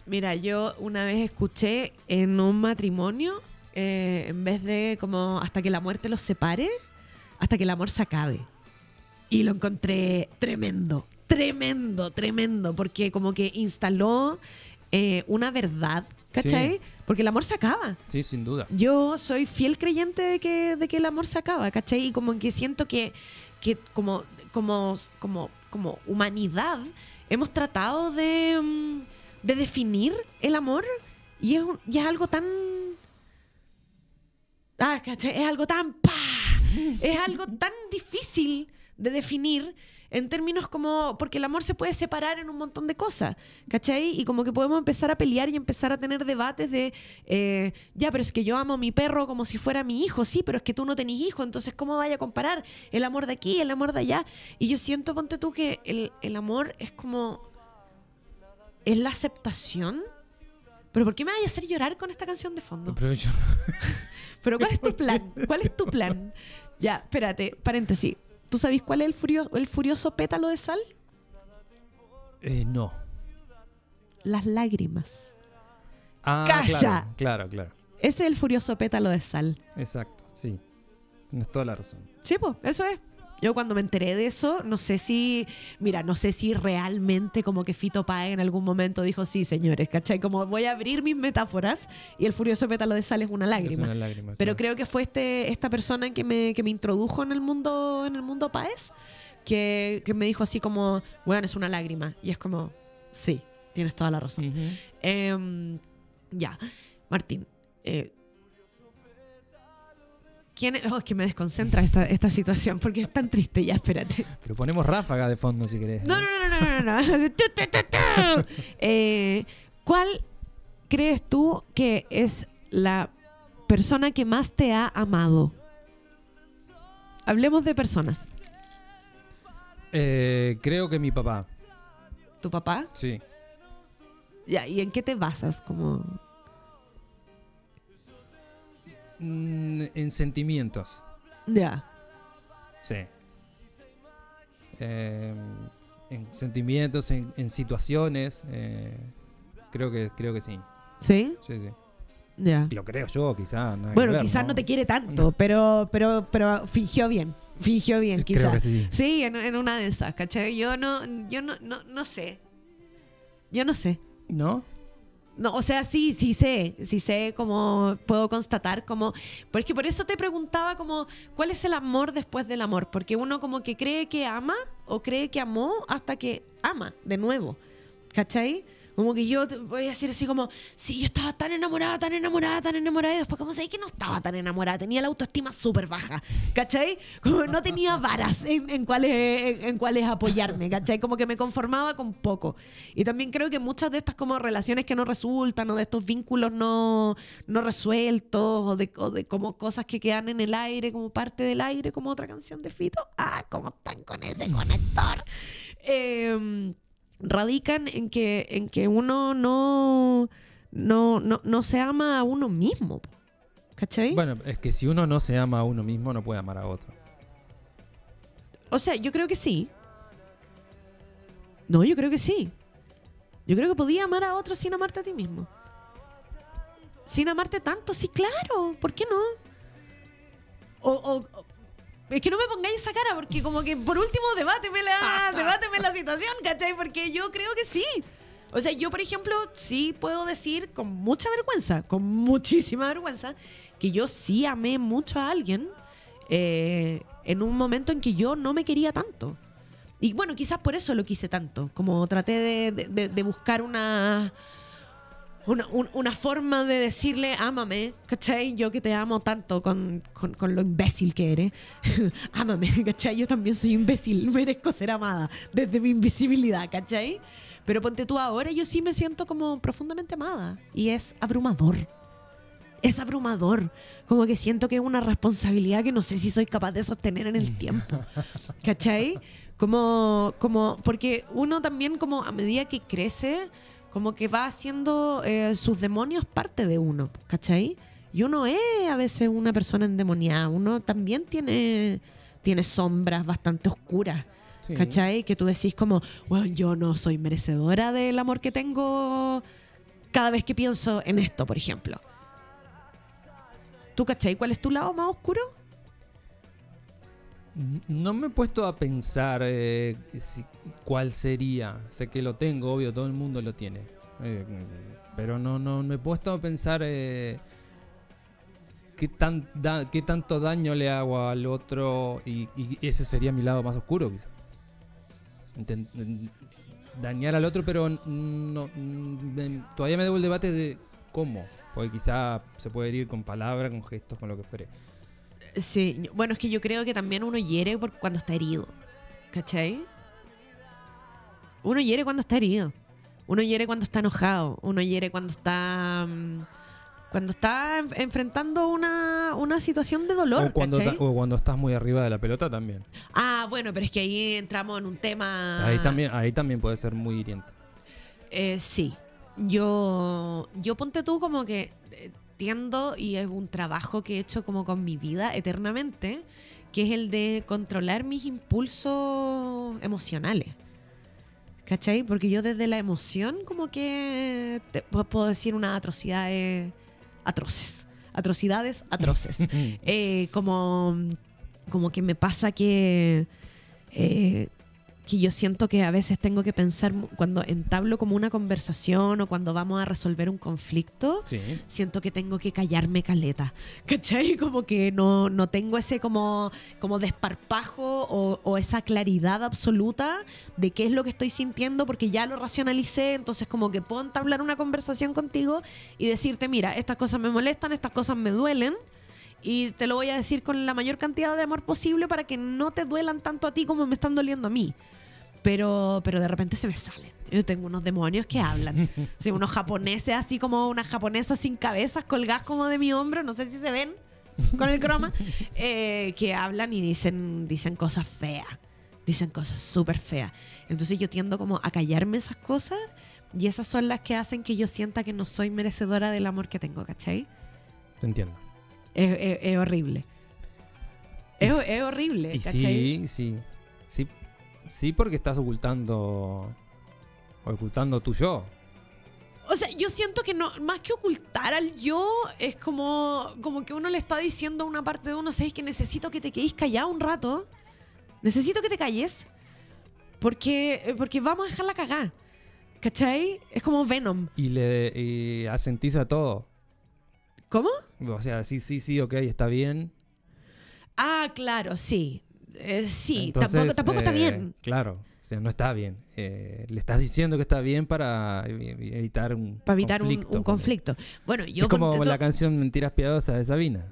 Mira, yo una vez escuché en un matrimonio, eh, en vez de como hasta que la muerte los separe, hasta que el amor se acabe. Y lo encontré tremendo, tremendo, tremendo, porque como que instaló eh, una verdad, ¿Cachai? Porque el amor se acaba. Sí, sin duda. Yo soy fiel creyente de que, de que el amor se acaba, ¿cachai? Y como que siento que, que como, como, como, como humanidad hemos tratado de, mm, de definir el amor y es, y es algo tan... Ah. Es algo tan... ¡pa! Es algo tan difícil de definir en términos como... Porque el amor se puede separar en un montón de cosas, ¿cachai? Y como que podemos empezar a pelear y empezar a tener debates de... eh, ya, pero es que yo amo a mi perro como si fuera mi hijo, sí, pero es que tú no tenés hijo, entonces ¿cómo vaya a comparar el amor de aquí, el amor de allá? Y yo siento, ponte tú, que el, el amor es como... Es la aceptación. Pero ¿por qué me vaya a hacer llorar con esta canción de fondo? Pero yo- Pero ¿cuál es tu plan? ¿Cuál es tu plan? Ya, espérate, paréntesis. ¿Tú sabes cuál es el, furio- el furioso pétalo de sal? eh, no. Las lágrimas. Ah, ¡Calla! Claro, claro, claro. Ese es el furioso pétalo de sal. Exacto, sí. Tienes toda la razón. Sí, pues, eso es. Yo cuando me enteré de eso, no sé si, mira, no sé si realmente como que Fito Páez en algún momento dijo, sí, señores, ¿cachai? Como voy a abrir mis metáforas y el furioso pétalo de sal es una lágrima. Es una lágrima. Pero claro. creo que fue este, esta persona que me, que me introdujo en el mundo, en el mundo Paez, que, que me dijo así como, weón, es una lágrima. Y es como, sí, tienes toda la razón. Em, ya, Martín. eh, ¿Quién es? Oh, es que me desconcentra esta, esta situación porque es tan triste. Ya, espérate. Pero ponemos ráfaga de fondo si querés. No, no, no, no, no, no. no. Eh, ¿Cuál crees tú que es la persona que más te ha amado? Hablemos de personas. Eh, creo que mi papá. ¿Tu papá? Sí. Ya, ¿y en qué te basas? Como... Mm, en sentimientos. Ya. Sí. Eh, en sentimientos, en, en situaciones. eh, creo que creo que sí. ¿Sí? Sí, sí. Ya. Lo creo yo, quizás. Bueno, quizás no te quiere tanto, pero, pero, pero fingió bien. Fingió bien, quizás. sí. Sí, en, en una de esas, ¿cachai? Yo no, yo no, no, no sé. Yo no sé. ¿No? No, o sea, sí, sí sé, sí sé cómo puedo constatar como, porque por eso te preguntaba como, ¿cuál es el amor después del amor? Porque uno como que cree que ama o cree que amó hasta que ama de nuevo, ¿cachai? Como que yo te voy a decir así como, sí, yo estaba tan enamorada, tan enamorada, tan enamorada, y después como sé que no estaba tan enamorada, tenía la autoestima súper baja, ¿cachai? Como no tenía varas en, en cuáles en, en apoyarme, ¿cachai? Como que me conformaba con poco. Y también creo que muchas de estas como relaciones que no resultan, o de estos vínculos no, no resueltos, o de, como cosas que quedan en el aire, como parte del aire, como otra canción de Fito. Ah, cómo están con ese conector. Em, radican en que, en que uno no, no, no, no se ama a uno mismo. ¿Cachai? Bueno, es que si uno no se ama a uno mismo, no puede amar a otro. O sea, yo creo que sí. No, yo creo que sí. Yo creo que podía amar a otro sin amarte a ti mismo. Sin amarte tanto, sí, claro. ¿Por qué no? O- es que no me pongáis esa cara, porque como que por último debáteme la, debáteme la situación, ¿cachai? Porque yo creo que sí. O sea, yo, por ejemplo, sí puedo decir con mucha vergüenza, con muchísima vergüenza, que yo sí amé mucho a alguien eh, en un momento en que yo no me quería tanto. Y bueno, quizás por eso lo quise tanto. Como traté de, de- de- de buscar una, una, un- una forma de decirle, ámame, ¿cachai? Yo que te amo tanto con, con- con lo imbécil que eres. ámame, ¿cachai? Yo también soy imbécil, merezco ser amada desde mi invisibilidad, ¿cachai? Pero ponte tú ahora, yo sí me siento como profundamente amada. Y es abrumador. Es abrumador. Como que siento que es una responsabilidad que no sé si soy capaz de sostener en el tiempo. ¿Cachai? Como, como, porque uno también como a medida que crece, como que va haciendo eh, sus demonios parte de uno, ¿cachai? Y uno es a veces una persona endemoniada, uno también tiene, tiene sombras bastante oscuras, Sí. ¿cachai? Que tú decís como, bueno, yo no soy merecedora del amor que tengo cada vez que pienso en esto, por ejemplo. ¿Tú, cachai? ¿Cuál es tu lado más oscuro? No me he puesto a pensar eh, cuál sería. Sé que lo tengo, obvio, todo el mundo lo tiene. Eh, pero no, no me he puesto a pensar eh, qué, tanto daño le hago al otro y, ese sería mi lado más oscuro, quizás. Dañar al otro, pero todavía me debo el debate de cómo. Porque quizá se puede herir con palabras, con gestos, con lo que fuere. Sí, bueno, es que yo creo que también uno hiere por cuando está herido. ¿Cachai? Uno hiere cuando está herido. Uno hiere cuando está enojado. Uno hiere cuando está. mm, Cuando está en- enfrentando una, una situación de dolor. O cuando, o cuando estás muy arriba de la pelota también. Ah, bueno, pero es que ahí entramos en un tema. Ahí también, ahí también puede ser muy hiriente. Eh, sí. Yo, yo ponte tú como que y es un trabajo que he hecho como con mi vida eternamente, que es el de controlar mis impulsos emocionales. ¿Cachai? Porque yo desde la emoción como que te- puedo decir unas atrocidades atroces. Atrocidades atroces. Eh, como, como que me pasa que, eh, que yo siento que a veces tengo que pensar cuando entablo como una conversación o cuando vamos a resolver un conflicto. Sí. Siento que tengo que callarme caleta, ¿cachai? Como que no, no tengo ese como, como desparpajo o, o esa claridad absoluta de qué es lo que estoy sintiendo porque ya lo racionalicé, entonces como que puedo entablar una conversación contigo y decirte, mira, estas cosas me molestan, estas cosas me duelen y te lo voy a decir con la mayor cantidad de amor posible para que no te duelan tanto a ti como me están doliendo a mí. Pero, pero de repente se me salen. Yo tengo unos demonios que hablan. O sea, unos japoneses, así como unas japonesas sin cabezas colgadas como de mi hombro, no sé si se ven con el croma, eh, que hablan y dicen, dicen cosas feas. Dicen cosas súper feas. Entonces yo tiendo como a callarme esas cosas y esas son las que hacen que yo sienta que no soy merecedora del amor que tengo, ¿cachai? Te entiendo. Es, es- es horrible. Es, horrible, Y ¿cachai? sí. Sí, sí, porque estás ocultando. Ocultando tu yo. O sea, yo siento que no, más que ocultar al yo, es como, como que uno le está diciendo a una parte de uno, ¿sabes que necesito que te quedes callado un rato? Necesito que te calles. Porque, porque vamos a dejar la cagada. ¿Cachai? Es como Venom. Y le y asentís a todo. ¿Cómo? O sea, sí, sí, sí, ok, está bien. Ah, claro, sí. Eh, sí, Entonces, tampoco, tampoco está eh, bien. Claro, o sea, no está bien. Eh, le estás diciendo que está bien para evi- evi- evitar un Para evitar conflicto. un, conflicto. Bueno, yo es como la canción Mentiras Piadosas de Sabina.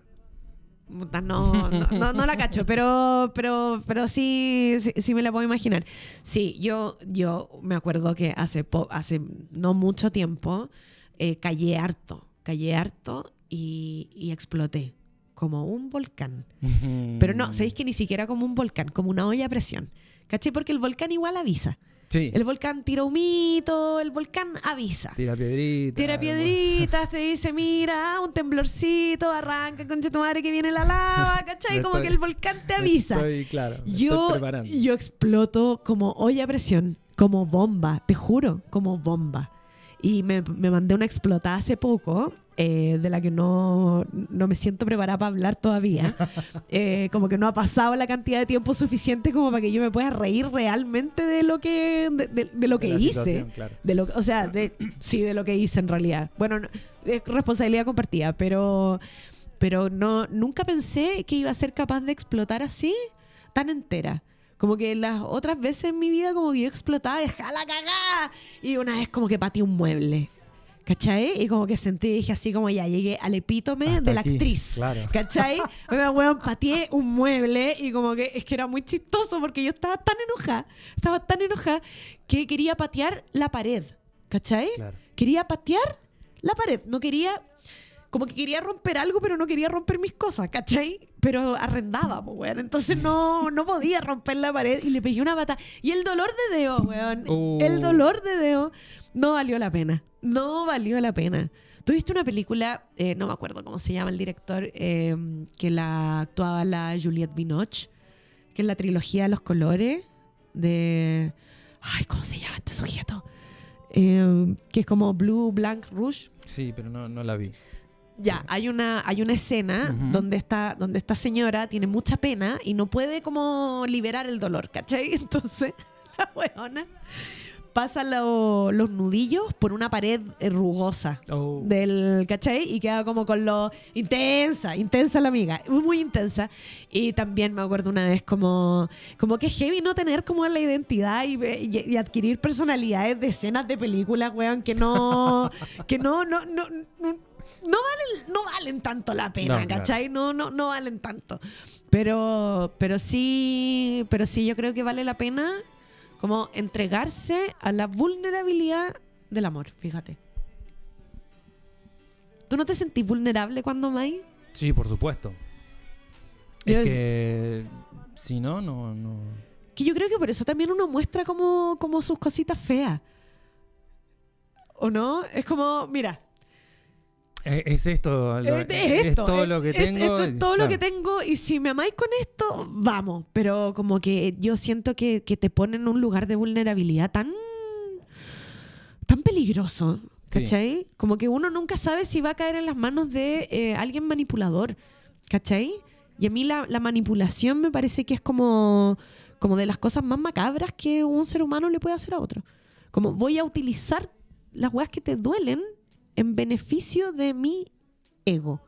No, no, no, no la cacho, pero, pero, pero sí, sí, sí me la puedo imaginar. Sí, yo, yo me acuerdo que hace, po- hace no mucho tiempo eh, callé harto, callé harto y, y exploté como un volcán. Pero no, sabéis que ni siquiera como un volcán, como una olla a presión. ¿Cachai? Porque el volcán igual avisa. Sí. El volcán tira humito, el volcán avisa. Tira piedrita. Tira piedritas, te dice, mira, un temblorcito, arranca con tu madre que viene la lava, ¿cachai? Me Como estoy- que el volcán te avisa. Estoy, claro, yo, estoy yo exploto como olla a presión, como bomba, te juro, como bomba. Y me, me mandé una explotada hace poco, eh, de la que no, no me siento preparada para hablar todavía. Eh, como que no ha pasado la cantidad de tiempo suficiente como para que yo me pueda reír realmente de lo que, de, de- de lo que hice. claro. De lo, o sea, de, sí, de lo que hice en realidad. Bueno, no- es responsabilidad compartida, pero, pero no, nunca pensé que iba a ser capaz de explotar así, tan entera. Como que las otras veces en mi vida como que yo explotaba y dejaba la cagada. Y una vez como que pateé un mueble. ¿Cachai? Y como que sentí, dije así como ya llegué al epítome Hasta de la aquí, actriz. claro. ¿Cachai? O sea, weón, pateé un mueble y como que es que era muy chistoso porque yo estaba tan enojada, estaba tan enojada que quería patear la pared. ¿Cachai? Claro. Quería patear la pared. No quería, como que quería romper algo, pero no quería romper mis cosas, ¿cachai? Pero arrendaba, pues, weón. Entonces no, no podía romper la pared y le pegué una pata. Y el dolor de dedo, weón. El dolor de dedo no valió la pena. No valió la pena. Tuviste una película, eh, no me acuerdo cómo se llama el director, eh, que la actuaba la Juliette Binoche, que es la trilogía de los colores de... Ay, ¿cómo se llama este sujeto? Eh, que es como Blue, Blanc, Rouge. Sí, pero no, no la vi. Ya, hay una, hay una escena Ujú. donde, esta, donde esta señora tiene mucha pena y no puede como liberar el dolor, ¿cachai? Entonces, la weona pasa lo- los nudillos por una pared eh, rugosa Oh. del, ¿cachai? Y queda como con lo intensa, intensa la amiga, muy, intensa. Y también me acuerdo una vez como, como que heavy no tener como la identidad y, y- y adquirir personalidades de escenas de películas, weón, que no, que no, no, no, no, no valen, no valen tanto la pena, No, claro. ¿cachai? No, no, no valen tanto. Pero, pero sí, pero sí, yo creo que vale la pena como entregarse a la vulnerabilidad del amor, fíjate. ¿Tú no te sentís vulnerable cuando amáis? Sí, por supuesto. Yo es- que si no, no, no. Que yo creo que por eso también uno muestra como, como sus cositas feas. ¿O no? Es como, mira, Es, es esto, lo- es, es esto. todo es- lo que es- tengo. Esto es todo lo que tengo y si me amáis con esto, vamos. Pero como que yo siento que, que te pone en un lugar de vulnerabilidad tan, tan peligroso. Sí. ¿Cachai? Como que uno nunca sabe si va a caer en las manos de eh, alguien manipulador. ¿Cachai? Y a mí la, la manipulación me parece que es como, como de las cosas más macabras que un ser humano le puede hacer a otro. Como voy a utilizar las weas que te duelen en beneficio de mi ego.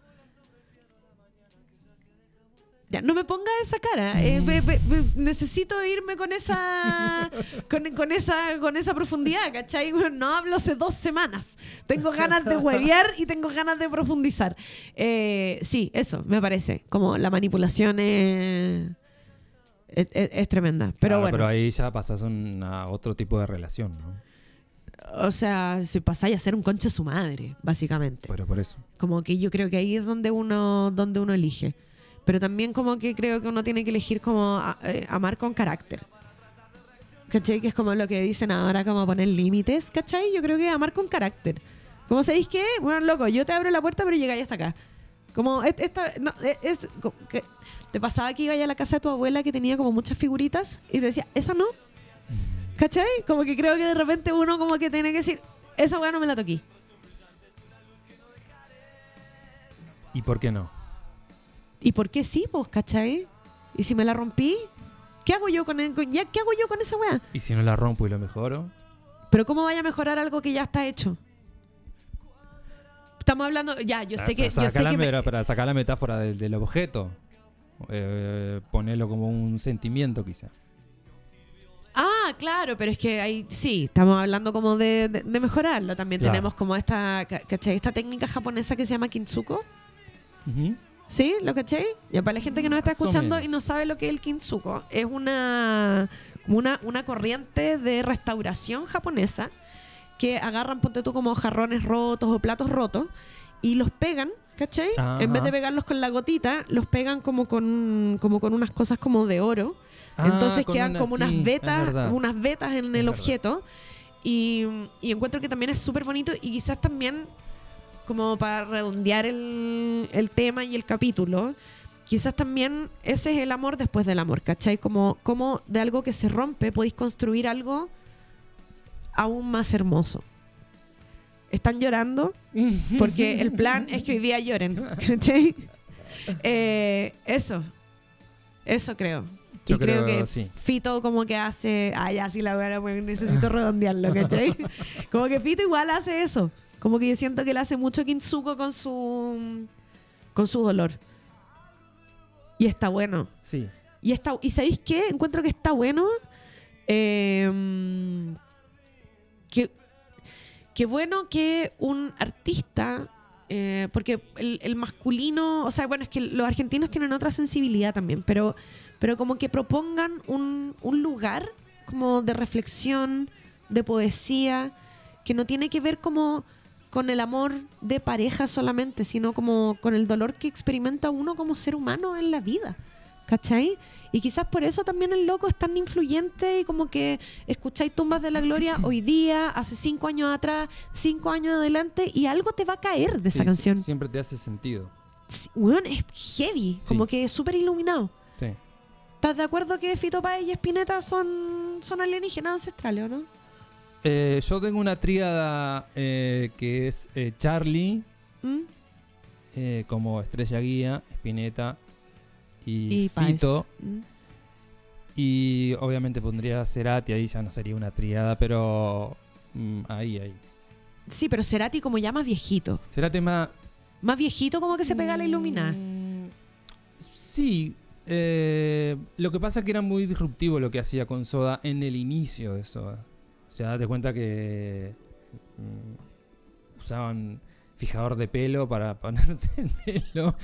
Ya, no me ponga esa cara. eh, ve- necesito irme con esa, con, con esa, con esa profundidad, ¿cachai? No hablo hace dos semanas. Tengo ganas de huevear y tengo ganas de profundizar. Eh, sí, eso me parece. Como la manipulación es, es, es- es tremenda. Pero Claro, bueno, Pero ahí ya pasas a otro tipo de relación, ¿no? O sea, si pasáis a ser un conche su madre, básicamente. Pero por eso. Como que yo creo que ahí es donde uno, donde uno elige. Pero también como que creo que uno tiene que elegir como a- eh, amar con carácter. ¿Cachai? Que es como lo que dicen ahora, como poner límites, ¿cachai? Yo creo que amar con carácter. Como sabéis qué? Bueno, loco, yo te abro la puerta, pero llegáis hasta acá. Como esta, no, es, co- que te pasaba que ibas a la casa de tu abuela que tenía como muchas figuritas y te decía, esa no. ¿Cachai? Como que creo que de repente uno como que tiene que decir, esa weá no me la toqué. ¿Y por qué no? ¿Y por qué sí, pues, cachai? ¿Y si me la rompí? ¿Qué hago yo con, el- con- ya, ¿qué hago yo con esa weá? ¿Y si no la rompo y lo mejoro? Pero ¿cómo vaya a mejorar algo que ya está hecho? Estamos hablando, ya, yo sé que, yo sé la que me- me- para sacar la metáfora del, del objeto. Eh, ponerlo como un sentimiento, quizá. Ah, claro, pero es que ahí sí, estamos hablando como de, de- de mejorarlo. También Claro. tenemos como esta, ca- ¿cachai? Esta técnica japonesa que se llama kintsuko. ¿Sí? ¿Lo cachai? Ya para la gente que nos está escuchando y no sabe lo que es el kintsuko, es una, una, una corriente de restauración japonesa que agarran, ponte tú, como jarrones rotos o platos rotos y los pegan, ¿cachai? Ajá. En vez de pegarlos con la gotita, los pegan como con, como con unas cosas como de oro. Ah, Entonces quedan una- como sí, unas vetas, unas vetas en Es el verdad. objeto. Y, y encuentro que también es súper bonito y quizás también, como para redondear el, el tema y el capítulo, quizás también ese es el amor después del amor, ¿cachai? Como, como de algo que se rompe podéis construir algo aún más hermoso. Están llorando porque el plan es que hoy día lloren, ¿cachai? Eh, eso, eso creo. Yo y creo, creo, que sí. Fito como que hace... Ah, ya, sí, la verdad, pues necesito redondearlo, ¿cachai? como que Fito igual hace eso. Como que yo siento que él hace mucho kintsuko con su... Con su dolor. Y está bueno. Sí. Y, está, ¿Y sabéis qué? Encuentro que está bueno. eh, que, que bueno que un artista. eh, porque el, el masculino. O sea, bueno, es que los argentinos tienen otra sensibilidad también. Pero, pero como que propongan un, un lugar como de reflexión, de poesía, que no tiene que ver como con el amor de pareja solamente, sino como con el dolor que experimenta uno como ser humano en la vida. ¿Cachai? Y quizás por eso también el loco es tan influyente y como que escucháis tumbas de la gloria hoy día, hace cinco años atrás, cinco años adelante, y algo te va a caer de esa canción. Siempre te hace sentido. Sí, weón, es heavy, como que es súper iluminado. ¿Estás de acuerdo que Fito Páez y Spinetta son, son alienígenas ancestrales o no? Eh, yo tengo una tríada eh, que es eh, Charlie ¿Mm? como estrella guía, Spinetta y. Fito. ¿Mm? Y obviamente pondría a Cerati, ahí ya no sería una triada, pero mm, ahí, ahí. Sí, pero Cerati como ya más viejito. Cerati más... Más viejito como que se pega a la iluminada. Sí, eh, lo que pasa es que era muy disruptivo lo que hacía con Soda en el inicio de Soda. O sea, date cuenta que mm, usaban fijador de pelo para ponerse el pelo.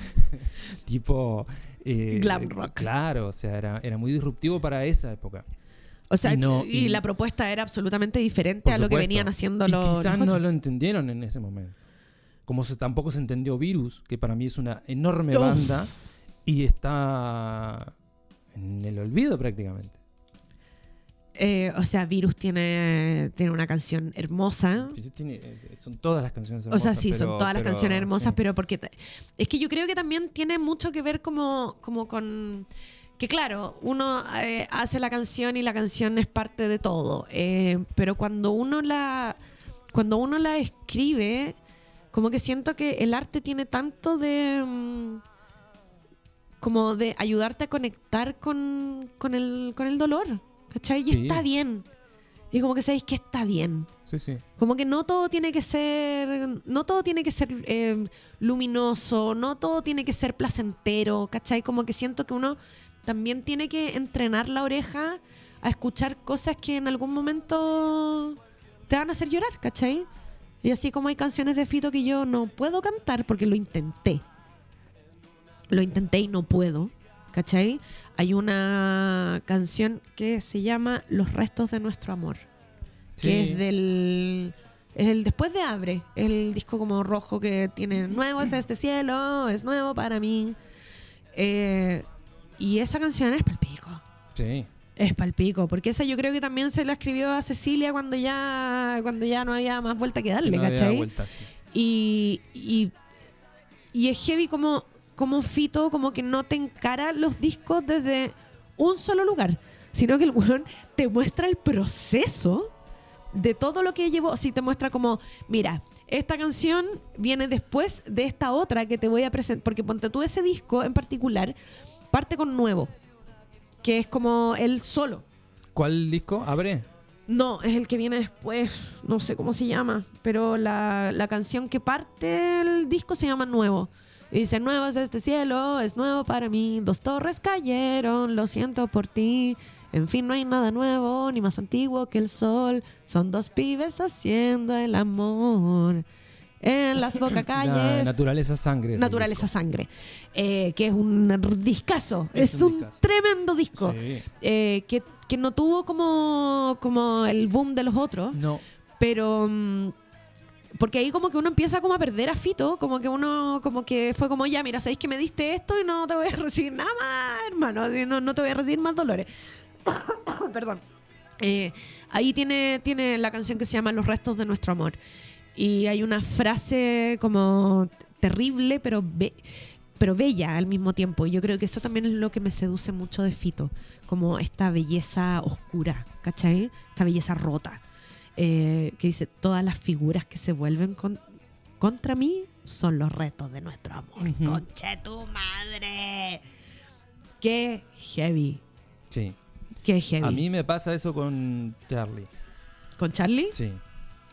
tipo... eh, Glam rock. Claro, o sea, era, era muy disruptivo para esa época. O sea, Y no- y, y- la propuesta era absolutamente diferente a lo que venían haciendo Y los. quizás los no lo entendieron en ese momento. Como se, tampoco se entendió Virus, que para mí es una enorme Uf. banda y está en el olvido prácticamente. Eh, o sea, Virus tiene, tiene una canción hermosa. Tiene- eh, son todas las canciones O hermosas. sea, sí, son pero- todas las canciones hermosas, sí. pero porque... Es que yo creo que también tiene mucho que ver como, como con... Que claro, uno eh, hace la canción y la canción es parte de todo. eh, pero cuando uno la... Cuando uno la escribe, como que siento que el arte tiene tanto de... mm, como de ayudarte a conectar con, con, el, con el dolor. ¿Cachai? Y Sí. está bien. Y como que sabéis que está bien. Sí, sí. Como que no todo tiene que ser, no todo tiene que ser eh, luminoso, no todo tiene que ser placentero, ¿cachai? Como que siento que uno también tiene que entrenar la oreja a escuchar cosas que en algún momento te van a hacer llorar, ¿cachai? Y así como hay canciones de Fito que yo no puedo cantar porque lo intenté. Lo intenté y no puedo, ¿cachai? Hay una canción que se llama Los restos de nuestro amor Sí. que es del es el después de abre es el disco como rojo que tiene nuevo es este cielo es nuevo para mí Eh, y esa canción es palpico Sí. es palpico porque esa yo creo que también se la escribió a Cecilia cuando ya cuando ya no había más vuelta que darle No había ¿cachai? vuelta, sí. y, y, y es heavy como, como Fito como que no te encara los discos desde un solo lugar, sino que el weón te muestra el proceso de todo lo que llevó. Si te muestra como, mira, esta canción viene después de esta otra que te voy a presentar, porque ponte tú ese disco en particular, parte con nuevo, que es como él solo. ¿Cuál disco? ¿Abre? No, es el que viene después, no sé cómo se llama, pero la, la canción que parte el disco se llama Nuevo. Y dice, nuevo es este cielo, es nuevo para mí, dos torres cayeron, lo siento por ti. En fin, no hay nada nuevo ni más antiguo que el sol. Son dos pibes haciendo el amor en las La bocacalles. naturaleza sangre. Naturaleza Sangre, eh, que es un discazo, es, Es un, discazo. tremendo disco. Sí. eh, que, que no tuvo como, como el boom de los otros, No. pero mm, porque ahí como que uno empieza como a perder a Fito, como que uno como que fue como ya, mira, sabéis que me diste esto y no te voy a recibir nada más, hermano, no, no te voy a recibir más dolores. Perdón. Eh, ahí tiene, tiene la canción que se llama Los restos de nuestro amor. Y hay una frase como terrible, pero, be- pero bella al mismo tiempo. Y yo creo que eso también es lo que me seduce mucho de Fito. Como esta belleza oscura, ¿cachai? Esta belleza rota. Eh, que dice, todas las figuras que se vuelven con- contra mí son los restos de nuestro amor. Ujú. Conche tu madre. Qué heavy. Sí. Qué heavy. A mí me pasa eso con Charlie. ¿Con Charlie? Sí.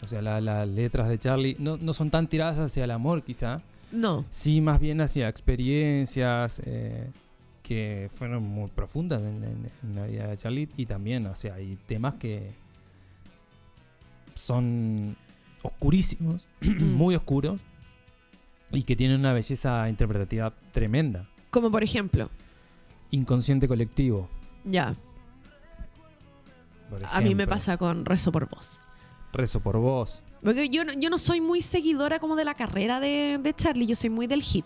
O sea, la- las letras de Charlie no, no son tan tiradas hacia el amor, quizá. No. Sí, más bien hacia experiencias eh, que fueron muy profundas en, en- en la vida de Charlie. Y también, o sea, hay temas que son oscurísimos, muy oscuros, y que tienen una belleza interpretativa tremenda. Como por ejemplo, Inconsciente colectivo. ya, por a mí me pasa con Rezo por Vos. Rezo por vos. Porque yo, no- yo no soy muy seguidora como de la carrera de, de Charlie, yo soy muy del hit.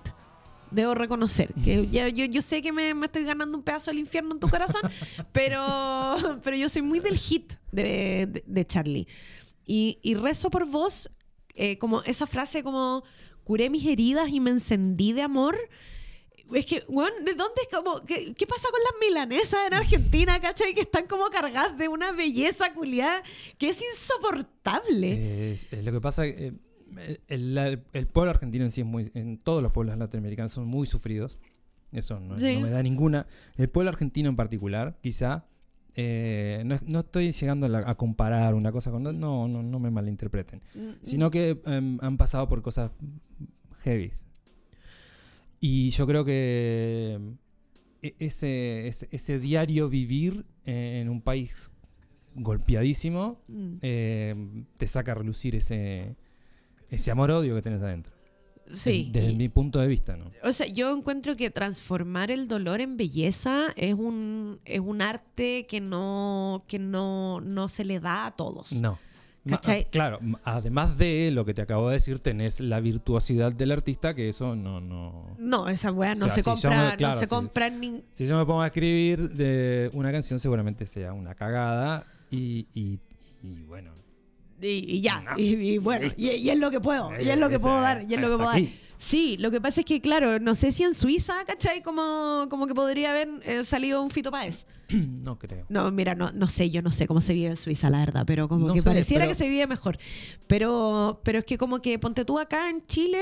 Debo reconocer que yo, yo sé que me, me estoy ganando un pedazo del infierno en tu corazón, pero, pero yo soy muy del hit de, de- de Charlie. Y, y rezo por vos, eh, como esa frase como curé mis heridas y me encendí de amor. Es que, weón, ¿de dónde es como, qué, qué pasa con las milanesas en Argentina, cachai? Que están como cargadas de una belleza culiada que es insoportable. Es- es lo que pasa, eh, el, el- el pueblo argentino en sí es muy, en todos los pueblos latinoamericanos son muy sufridos. Eso no, Sí. no me da ninguna. El pueblo argentino en particular, quizá, Eh, no, no estoy llegando a, la- a comparar una cosa con... No, no, no me malinterpreten. Mm, Sino que em, han pasado por cosas heavy. Y yo creo que e- ese, ese, ese diario vivir en un país golpeadísimo mm. eh, te saca a relucir ese, ese amor-odio que tenés adentro. Sí. Desde y- mi punto de vista, ¿no? O sea, yo encuentro que transformar el dolor en belleza es un, es un arte que no, que no, no se le da a todos. No. ¿Cachai? claro, además de lo que te acabo de decir, tenés la virtuosidad del artista, que eso no... no... No, esa weá no O sea, se si compra, me- claro, no se si- compra en nin- Si yo me pongo a escribir de una canción, seguramente sea una cagada y, y- y bueno. Y, y ya. No. Y, y bueno, y, y es lo que puedo, y es lo que puedo dar, y es lo que puedo dar. Sí, lo que pasa es que, claro, no sé si en Suiza, ¿cachai? Como, como que podría haber eh, salido un Fito Páez. no creo. No, mira, no, no sé, yo no sé cómo se vive en Suiza, la verdad, pero como No que sé, pareciera pero- que se vive mejor. Pero, pero es que como que ponte tú acá en Chile,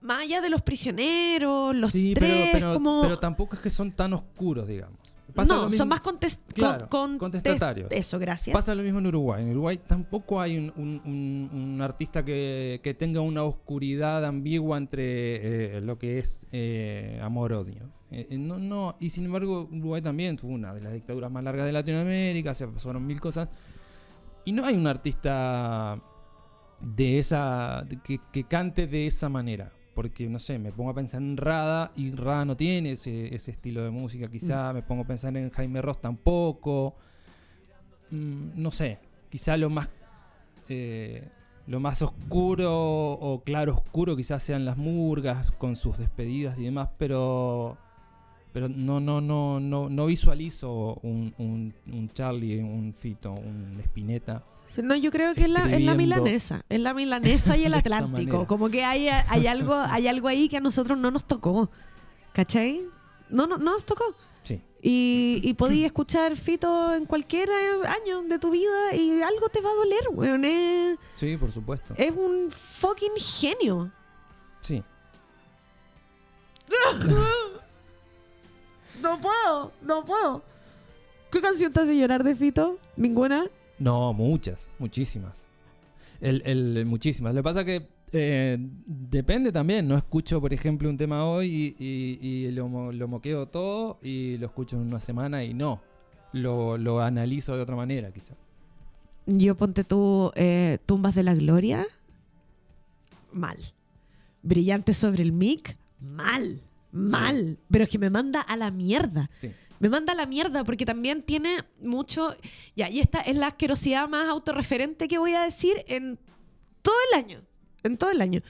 más allá de los prisioneros, los Sí, tres, pero, pero, como... pero tampoco es que son tan oscuros, digamos. Pasa no, son más contest Claro, con- contestatarios. Eso, gracias. Pasa lo mismo en Uruguay. En Uruguay tampoco hay un, un- un- un artista que, que tenga una oscuridad ambigua entre eh, lo que es eh, amor-odio. Eh, eh, no, no, y sin embargo, Uruguay también tuvo una de las dictaduras más largas de Latinoamérica, se pasaron mil cosas. Y no hay un artista de esa que cante de esa manera. Porque, no sé, me pongo a pensar en Rada y Rada no tiene ese, ese estilo de música, quizá. Me pongo a pensar en Jaime Ross tampoco. Mm, no sé, quizá lo más eh, lo más oscuro o claro oscuro quizás sean las murgas con sus despedidas y demás, pero pero no no no no no visualizo un, un, un Charlie, un Fito, un Spinetta. No, yo creo que es la, es la milanesa. Es la milanesa y el Atlántico. Como que hay, hay, algo, hay algo ahí que a nosotros no nos tocó. ¿Cachai? No, no, no nos tocó. Sí. Y, y podías escuchar Fito en cualquier año de tu vida y algo te va a doler, weón. Es, Sí, por supuesto. es un fucking genio. Sí. No puedo, no puedo. ¿Qué canción te hace llorar de Fito? ¿Ninguna? No, muchas, muchísimas. El, el- muchísimas. Lo que pasa que eh, depende también. No escucho, por ejemplo, un tema hoy y, y- y lo, mo- lo moqueo todo y lo escucho en una semana y no. Lo, lo analizo de otra manera, quizá. Yo ponte tú eh, Tumbas de la Gloria. Mal. Brillante sobre el mic. Mal. Mal. Pero es que me manda a la mierda. Sí. Me manda la mierda porque también tiene mucho... Ya, y esta es la asquerosidad más autorreferente que voy a decir en todo el año. En todo el año.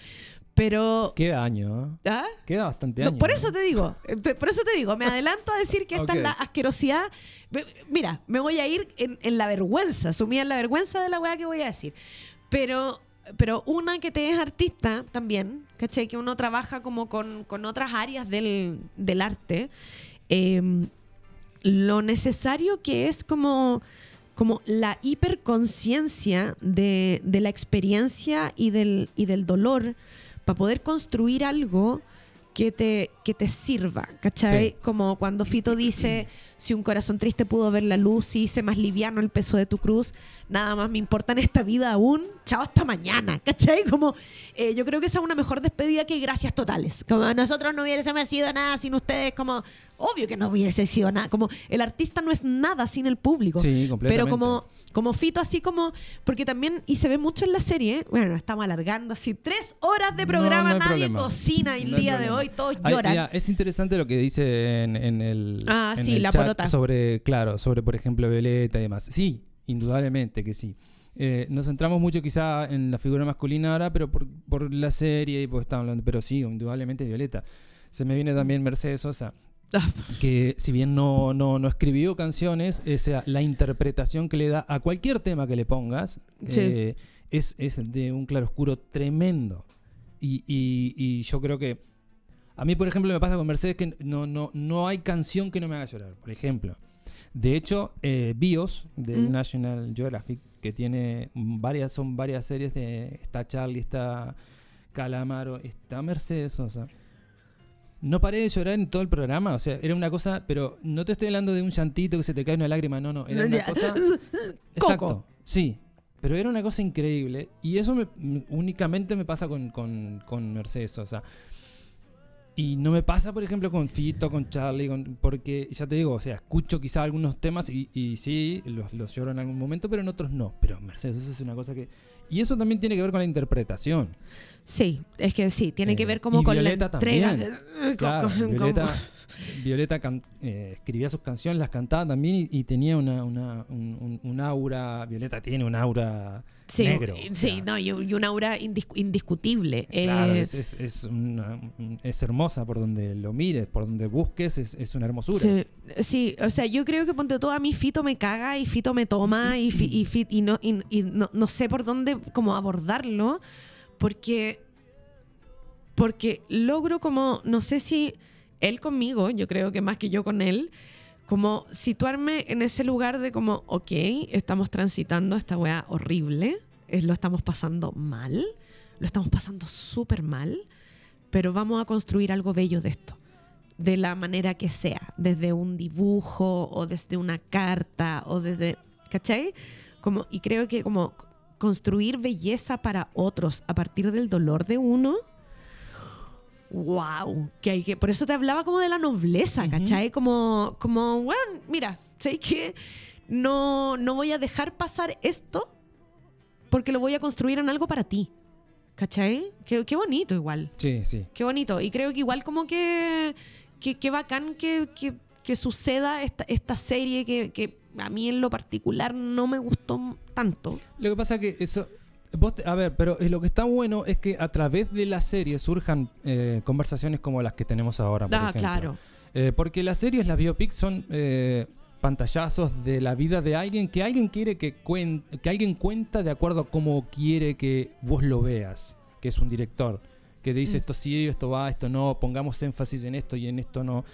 Pero... Queda año, ¿eh? ¿Ah? Queda bastante No, año. por eso te digo, eh, por eso te digo, me adelanto a decir que esta es la asquerosidad. Mira, me voy a ir en, en la vergüenza, sumida en la vergüenza de la weá que voy a decir. Pero, pero una que te es artista también, ¿cachai? Que uno trabaja como con, con otras áreas del, del arte. eh, lo necesario que es como, como la hiperconciencia de, de la experiencia y del, y del dolor para poder construir algo que te, que te sirva, ¿cachai? Sí. Como cuando Fito dice, si un corazón triste pudo ver la luz y hice más liviano el peso de tu cruz, nada más me importa en esta vida aún, chao hasta mañana, ¿cachai? Como, eh, yo creo que esa es una mejor despedida que gracias totales. Como nosotros no hubiésemos sido nada sin ustedes, como, obvio que no hubiese sido nada, como el artista no es nada sin el público. Sí, completamente. Pero como, como Fito, así como, porque también, y se ve mucho en la serie, bueno, estamos alargando así tres horas de programa, no nadie problema. cocina el No día de hoy, todos Ay, lloran. mira, es interesante lo que dice en, en el, Ah, en sí, el la porota. sobre, claro, sobre por ejemplo Violeta y demás. Sí, indudablemente que sí. Eh, nos centramos mucho quizá en la figura masculina ahora, pero por, por la serie y porque estamos hablando, pero sí, indudablemente Violeta. Se me viene también Mercedes Sosa, que si bien no, no, no escribió canciones, o sea, la interpretación que le da a cualquier tema que le pongas Sí. eh, es, es de un claroscuro tremendo. Y, y- y yo creo que a mí, por ejemplo, me pasa con Mercedes que no, no, no hay canción que no me haga llorar, por ejemplo. De hecho, eh, BIOS del Mm. National Geographic, que tiene varias, son varias series de. Está Charlie, está Calamaro, está Mercedes Sosa. No paré de llorar en todo el programa, o sea, era una cosa, pero no te estoy hablando de un llantito que se te cae una lágrima, no, no, era una cosa... Exacto, sí, pero era una cosa increíble y eso me- únicamente me pasa con, con, con Mercedes, o sea, y no me pasa, por ejemplo, con Fito, con Charlie, con- porque ya te digo, o sea, escucho quizá algunos temas y, y sí, los, los lloro en algún momento, pero en otros no. Pero Mercedes, eso es una cosa que... Y eso también tiene que ver con la interpretación. Sí, es que sí, tiene que Eh, ver como con Violeta la entrega. también. Claro, Violeta, Violeta can- eh, escribía sus canciones, las cantaba también y, y tenía una, una- un, aura. Violeta tiene un aura Sí, negro. o sí, sea, no, y, y un aura indis- indiscutible. Claro, Eh, es, es, es una- es hermosa por donde lo mires, por donde busques, es, una hermosura. Sí, sí, o sea, yo creo que ponte todo a mí Fito me caga y Fito me toma y, fi- y, y no, y no, no sé por dónde como abordarlo porque porque logro como no sé si él conmigo, yo creo que más que yo con él, como situarme en ese lugar de como, ok, estamos transitando esta weá horrible, lo estamos pasando mal, lo estamos pasando súper mal, pero vamos a construir algo bello de esto de la manera que sea, desde un dibujo o desde una carta o desde, ¿cachai? Como, y creo que como construir belleza para otros a partir del dolor de uno, wow, que hay que, por eso te hablaba como de la nobleza. ¿cachai? Como, como, bueno, mira, ¿sabes qué? No, no voy a dejar pasar esto porque lo voy a construir en algo para ti, ¿cachai? Qué, qué bonito igual. Sí, sí. Qué bonito. Y creo que igual como que, que, que bacán que, que, que suceda esta, esta serie que, que a mí en lo particular no me gustó tanto. Lo que pasa que eso. Vos te- a ver, pero eh, lo que está bueno es que a través de la serie surjan eh, conversaciones como las que tenemos ahora. Por ah, ejemplo. claro. Eh, porque las series, las biopics son eh, pantallazos de la vida de alguien que alguien quiere que cuen- que alguien cuenta de acuerdo a cómo quiere que vos lo veas, que es un director, que dice Mm. esto sí, esto va, esto no, pongamos énfasis en esto y en esto no.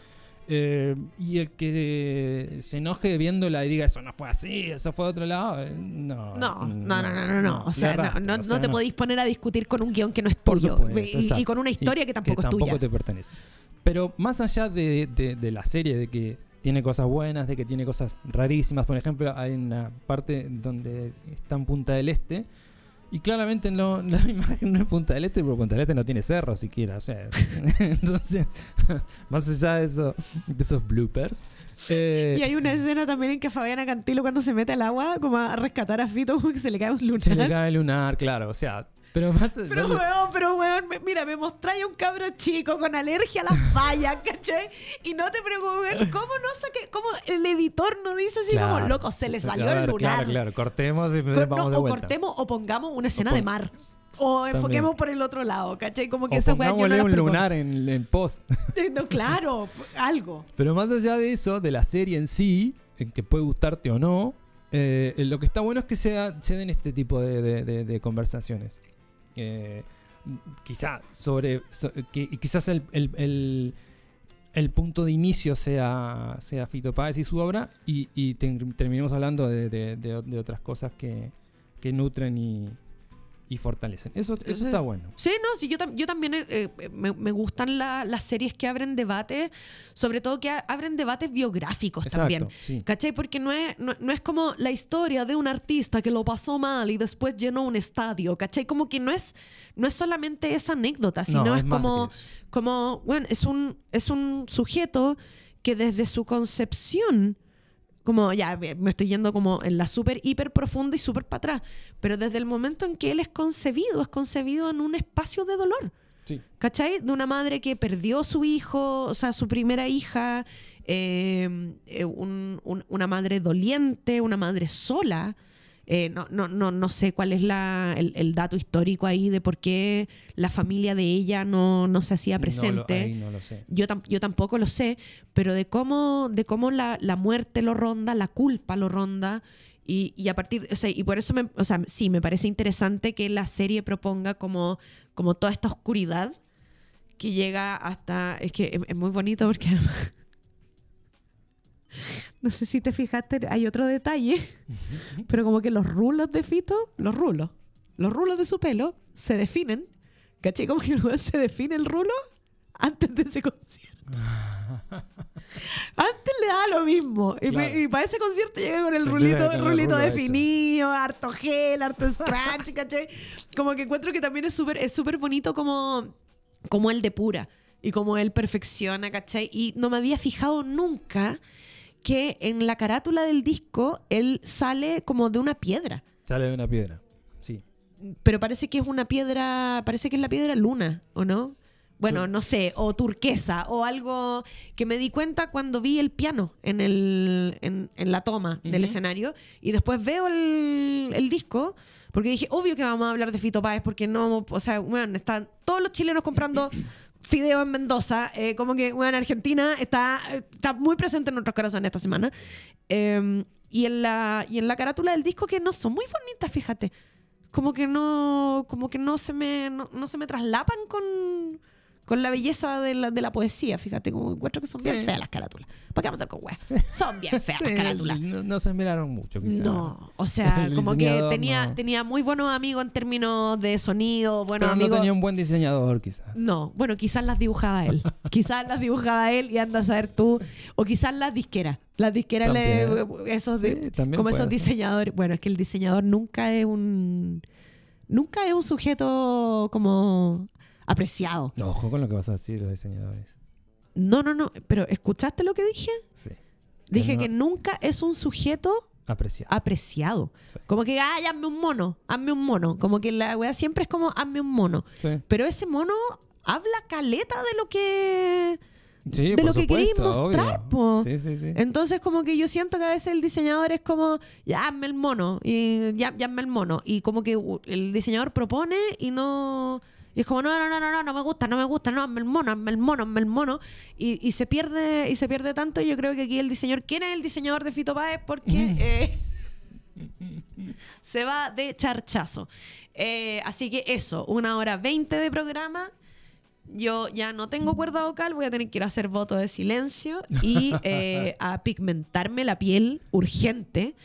Eh, y el que se enoje viéndola y diga eso no fue así, eso fue de otro lado, eh, no. No, no, no, no, no, no. O sea, no, no, o no te podéis poner a discutir con un guion que no es Por tuyo. supuesto, y, con una historia que tampoco es tampoco tuya. te pertenece. Pero más allá de, de- de la serie, de que tiene cosas buenas, de que tiene cosas rarísimas, por ejemplo, hay una parte donde está en Punta del Este. Y claramente no, la imagen no es Punta del Este, porque Punta del Este no tiene cerro siquiera. O sea, entonces, más allá de, eso, de esos bloopers. eh, Y hay una escena también en que Fabiana Cantilo cuando se mete al agua como a rescatar a Fito como que se le cae un se le lunar. cae el lunar, claro. O sea, pero más. Pero weón, pero weón, mira, me mostráis un cabro chico con alergia a las vallas, ¿cachai? Y no te preocupes, ¿cómo no saqué? ¿Cómo el editor no dice así Claro. como, loco, se le salió el lunar? Claro, claro. Cortemos y vamos no, de o cortemos o pongamos una escena de mar. O También. enfoquemos por el otro lado, ¿cachai? Como que O esa weá yo no un lunar en, en post. No, claro, algo. Pero más allá de eso, de la serie en sí, en que puede gustarte o no, eh, lo que está bueno es que se, da- se den este tipo de, de- de- de conversaciones. Eh, quizá sobre. so- que, quizás el, el- el- punto de inicio sea, sea Fito Páez y su obra, y, y terminemos hablando de, de- de- de otras cosas que, que nutren y, y fortalecen. Eso, eso está bueno. Sí, no, sí, yo, tam- yo también eh, eh, me, me gustan la- las series que abren debate, sobre todo que abren debates biográficos también. Sí. ¿Cachai? Porque no es, no, no es como la historia de un artista que lo pasó mal y después llenó un estadio, ¿cachai? Como que no es, no es solamente esa anécdota, sino No, es, más como, como, bueno, es un, es un sujeto que desde su concepción, como ya me estoy yendo como en la súper, hiper profunda y súper para atrás, pero desde el momento en que él es concebido, es concebido en un espacio de dolor. Sí. ¿Cachai? De una madre que perdió su hijo, o sea, su primera hija, eh, eh, un- un- una madre doliente, una madre sola. Eh, no, no, no, no sé cuál es la, el, el dato histórico ahí de por qué la familia de ella no, no se hacía lo- presente. no lo sé. Yo, tam- yo tampoco lo sé, pero de cómo, de cómo la, la muerte lo ronda, la culpa lo ronda. Y, y a partir, o sea, y por eso, me, o sea, sí, me parece interesante que la serie proponga como, como toda esta oscuridad que llega hasta, es que es, es muy bonito porque además, no sé si te fijaste, hay otro detalle, pero como que los rulos de Fito, los rulos, los rulos de su pelo se definen, ¿cachai? Como que se define el rulo antes de ese concierto. Antes le daba lo mismo. Y, Claro. y para ese concierto llegué con el Se rulito, con el rulito rulo hecho. definido, harto gel, harto scratch, ¿cachai? Como que encuentro que también es súper es súper bonito como, como él depura y como él perfecciona, ¿cachai? Y no me había fijado nunca que en la carátula del disco él sale como de una piedra. Sale de una piedra. Sí. Pero parece que es una piedra, parece que es la piedra luna, ¿o no? Bueno, no sé, o turquesa, o algo que me di cuenta cuando vi el piano en, el, en, en la toma del escenario y después veo el, el disco, porque dije, obvio que vamos a hablar de Fito Páez, porque no, o sea, bueno, están todos los chilenos comprando fideo en Mendoza, eh, como que, bueno, Argentina está, está muy presente en nuestros corazones esta semana. Eh, y, en la, y en la carátula del disco que no son muy bonitas, fíjate como que no como que no se me no, no se me traslapan con con la belleza de la, de la poesía, fíjate, como encuentro que son bien feas las carátulas. ¿Para qué vamos a andar con weas? Son bien feas las carátulas. No, no se miraron mucho, quizás. No, o sea, El como que tenía, no. tenía muy buenos amigos en términos de sonido, buenos Pero no amigos. tenía un buen diseñador, quizás. No, bueno, quizás las dibujaba él. quizás las dibujaba él y anda a saber tú. O quizás las disqueras. Las disqueras, le- esos, Sí, como esos ser. diseñadores. Bueno, es que el diseñador nunca es un. Nunca es un sujeto como apreciado. No, ojo con lo que vas a decir los diseñadores. No, no, no. Pero ¿escuchaste lo que dije? Sí. Dije no- que nunca es un sujeto Apreciado. apreciado. Sí. Como que, ay, hazme un mono, hazme un mono. Como que la wea siempre es como, hazme un mono. Sí. Pero ese mono habla caleta de lo que Sí, de por lo que queréis mostrar, po. Sí, sí, sí. Entonces, como que yo siento que a veces el diseñador es como, ya hazme el mono, y ya, ya hazme el mono. Y como que el diseñador propone y no. Y es como, no, no, no, no, no, no me gusta, no me gusta, no, hazme el mono, hazme el mono, hazme el mono. Y, y se pierde, y se pierde tanto. Y yo creo que aquí el diseñador, ¿quién es el diseñador de Fito Páez? Porque eh, se va de charchazo. Eh, así que eso, una hora veinte de programa. Yo ya no tengo cuerda vocal, voy a tener que ir a hacer voto de silencio y eh, a pigmentarme la piel urgente.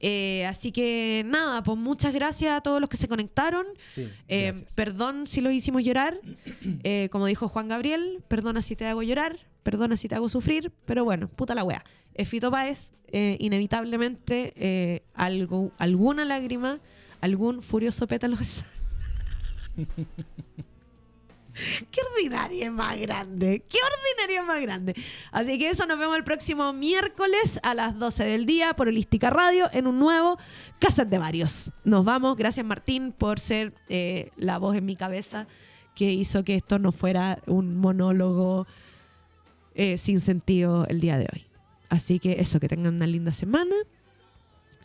Eh, así que nada, pues muchas gracias a todos los que se conectaron. Sí, Eh, perdón si los hicimos llorar. Eh, como dijo Juan Gabriel, perdona si te hago llorar, perdona si te hago sufrir, pero bueno, puta la wea. Fito Páez, inevitablemente, algo, alguna lágrima, algún furioso pétalo de sal. Qué ordinaria más grande. Qué ordinaria más grande. Así que eso nos vemos el próximo miércoles a las 12 del día por Holística Radio en un nuevo Cassette de Varios. Nos vamos. Gracias Martín por ser eh, la voz en mi cabeza que hizo que esto no fuera un monólogo eh, sin sentido el día de hoy. Así que eso, que tengan una linda semana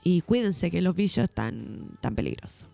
y cuídense que los bichos están tan peligrosos.